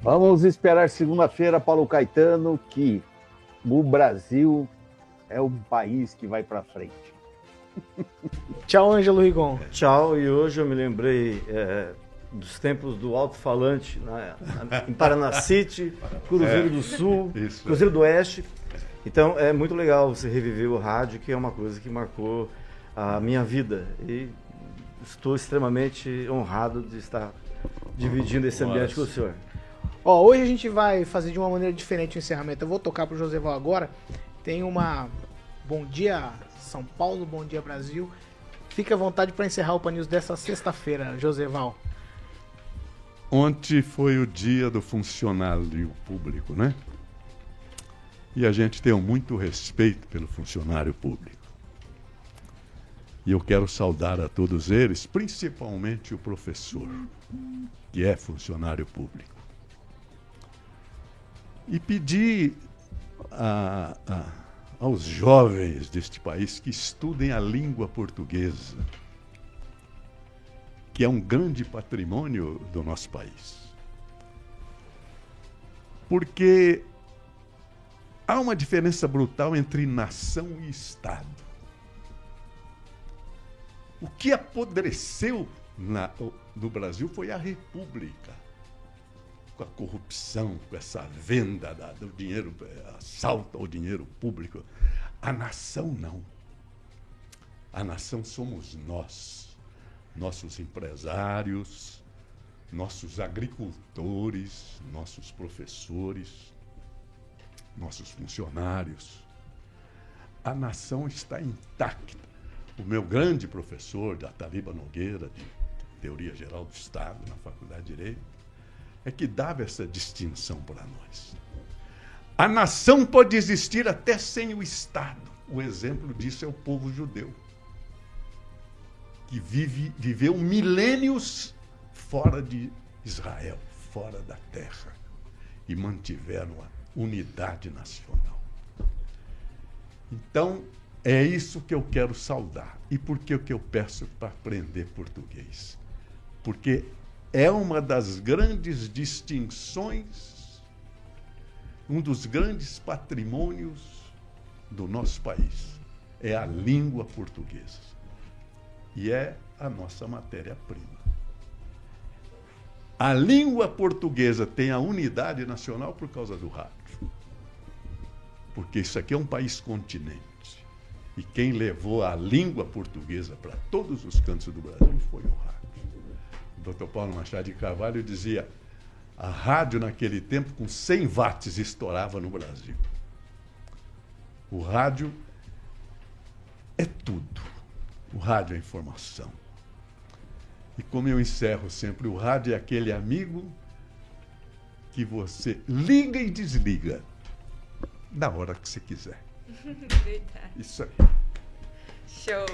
S12: Vamos esperar segunda-feira, Paulo Caetano, que o Brasil é um país que vai para frente.
S4: Tchau, Ângelo Rigon.
S14: Tchau, e hoje eu me lembrei é, dos tempos do alto-falante na- em Paranacite, Cruzeiro
S7: É,
S14: do Sul,
S7: isso,
S14: Cruzeiro do Oeste. Então é muito legal você reviver o rádio, que é uma coisa que marcou a minha vida. E estou extremamente honrado de estar dividindo esse ambiente com o senhor.
S4: Ó, hoje a gente vai fazer de uma maneira diferente o encerramento. Eu vou tocar pro Joseval agora. Tem uma Bom Dia São Paulo, Bom Dia Brasil. Fique à vontade para encerrar o Pan News dessa sexta-feira, Joseval.
S7: Ontem foi o dia do funcionário público, né? E a gente tem muito respeito pelo funcionário público. E eu quero saudar a todos eles, principalmente o professor, que é funcionário público. E pedir a- a- aos jovens deste país que estudem a língua portuguesa, que é um grande patrimônio do nosso país. Porque há uma diferença brutal entre nação e Estado. O que apodreceu na- no Brasil foi a República. Com a corrupção, com essa venda da- do dinheiro, assalto ao dinheiro público. A nação não. A nação somos nós, nossos empresários, nossos agricultores, nossos professores, nossos funcionários. A nação está intacta. O meu grande professor, da Taliba Nogueira, de Teoria Geral do Estado, na Faculdade de Direito, é que dava essa distinção para nós. A nação pode existir até sem o Estado. O exemplo disso é o povo judeu, que vive, viveu milênios fora de Israel, fora da terra, e mantiveram a unidade nacional. Então, é isso que eu quero saudar. E por que eu peço para aprender português? Porque é uma das grandes distinções, um dos grandes patrimônios do nosso país. É a língua portuguesa. E é a nossa matéria-prima. A língua portuguesa tem a unidade nacional por causa do rádio. Porque isso aqui é um país continente. E quem levou a língua portuguesa para todos os cantos do Brasil foi o rádio. O Dr. Paulo Machado de Carvalho dizia: a rádio naquele tempo com 100 watts estourava no Brasil. O rádio é tudo. O rádio é informação. E como eu encerro sempre, o rádio é aquele amigo que você liga e desliga na hora que você quiser.
S11: Verdade.
S7: Isso aí.
S11: Show.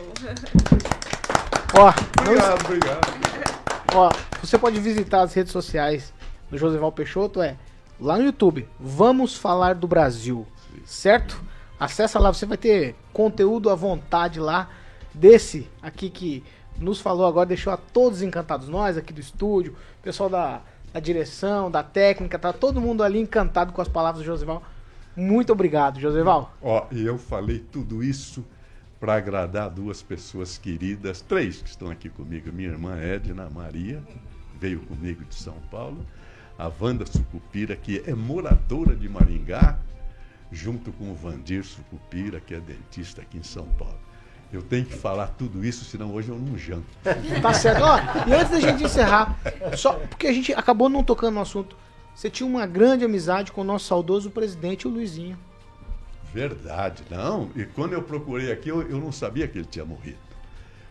S4: Ó, não
S7: Obrigado, obrigado.
S4: Ó, você pode visitar as redes sociais do Joseval Peixoto, é lá no YouTube. Vamos falar do Brasil, certo? Acessa lá, você vai ter conteúdo à vontade lá desse aqui que nos falou agora, deixou a todos encantados. Nós aqui do estúdio, pessoal da, da direção, da técnica, tá todo mundo ali encantado com as palavras do Joseval. Muito obrigado, Joseval.
S7: Ó, e eu falei tudo isso para agradar duas pessoas queridas, três que estão aqui comigo. Minha irmã Edna Maria, veio comigo de São Paulo. A Wanda Sucupira, que é moradora de Maringá, junto com o Vandir Sucupira, que é dentista aqui em São Paulo. Eu tenho que falar tudo isso, senão hoje eu não janto.
S4: Tá certo. E antes da gente encerrar, só porque a gente acabou não tocando no assunto, você tinha uma grande amizade com o nosso saudoso presidente, o Luizinho.
S7: Verdade, não. E quando eu procurei aqui, eu, eu não sabia que ele tinha morrido.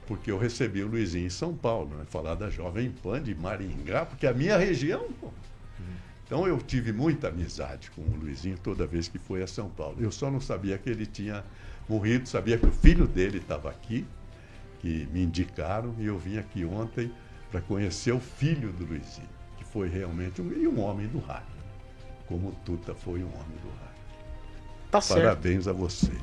S7: Porque eu recebi o Luizinho em São Paulo, né? Falar da Jovem Pan de Maringá, porque a minha região, pô. Então eu tive muita amizade com o Luizinho toda vez que foi a São Paulo. Eu só não sabia que ele tinha morrido, sabia que o filho dele estava aqui, que me indicaram, e eu vim aqui ontem para conhecer o filho do Luizinho, que foi realmente um, e um homem do rádio. Como o Tuta foi um homem do rádio.
S4: Tá certo.
S7: Parabéns a vocês.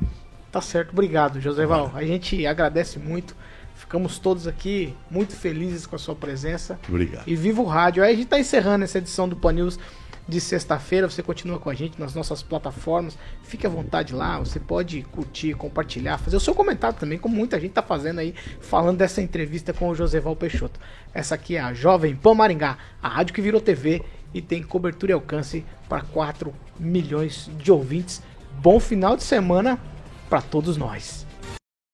S4: Tá certo, obrigado, Joseval. A gente agradece muito. Ficamos todos aqui muito felizes com a sua presença.
S7: Obrigado.
S4: E viva o rádio. Aí a gente tá encerrando essa edição do Pan News de sexta-feira. Você continua com a gente nas nossas plataformas. Fique à vontade lá. Você pode curtir, compartilhar, fazer o seu comentário também, como muita gente tá fazendo aí, falando dessa entrevista com o Joseval Peixoto. Essa aqui é a Jovem Pan Maringá, a rádio que virou TV e tem cobertura e alcance para 4 milhões de ouvintes. Bom final de semana para todos nós.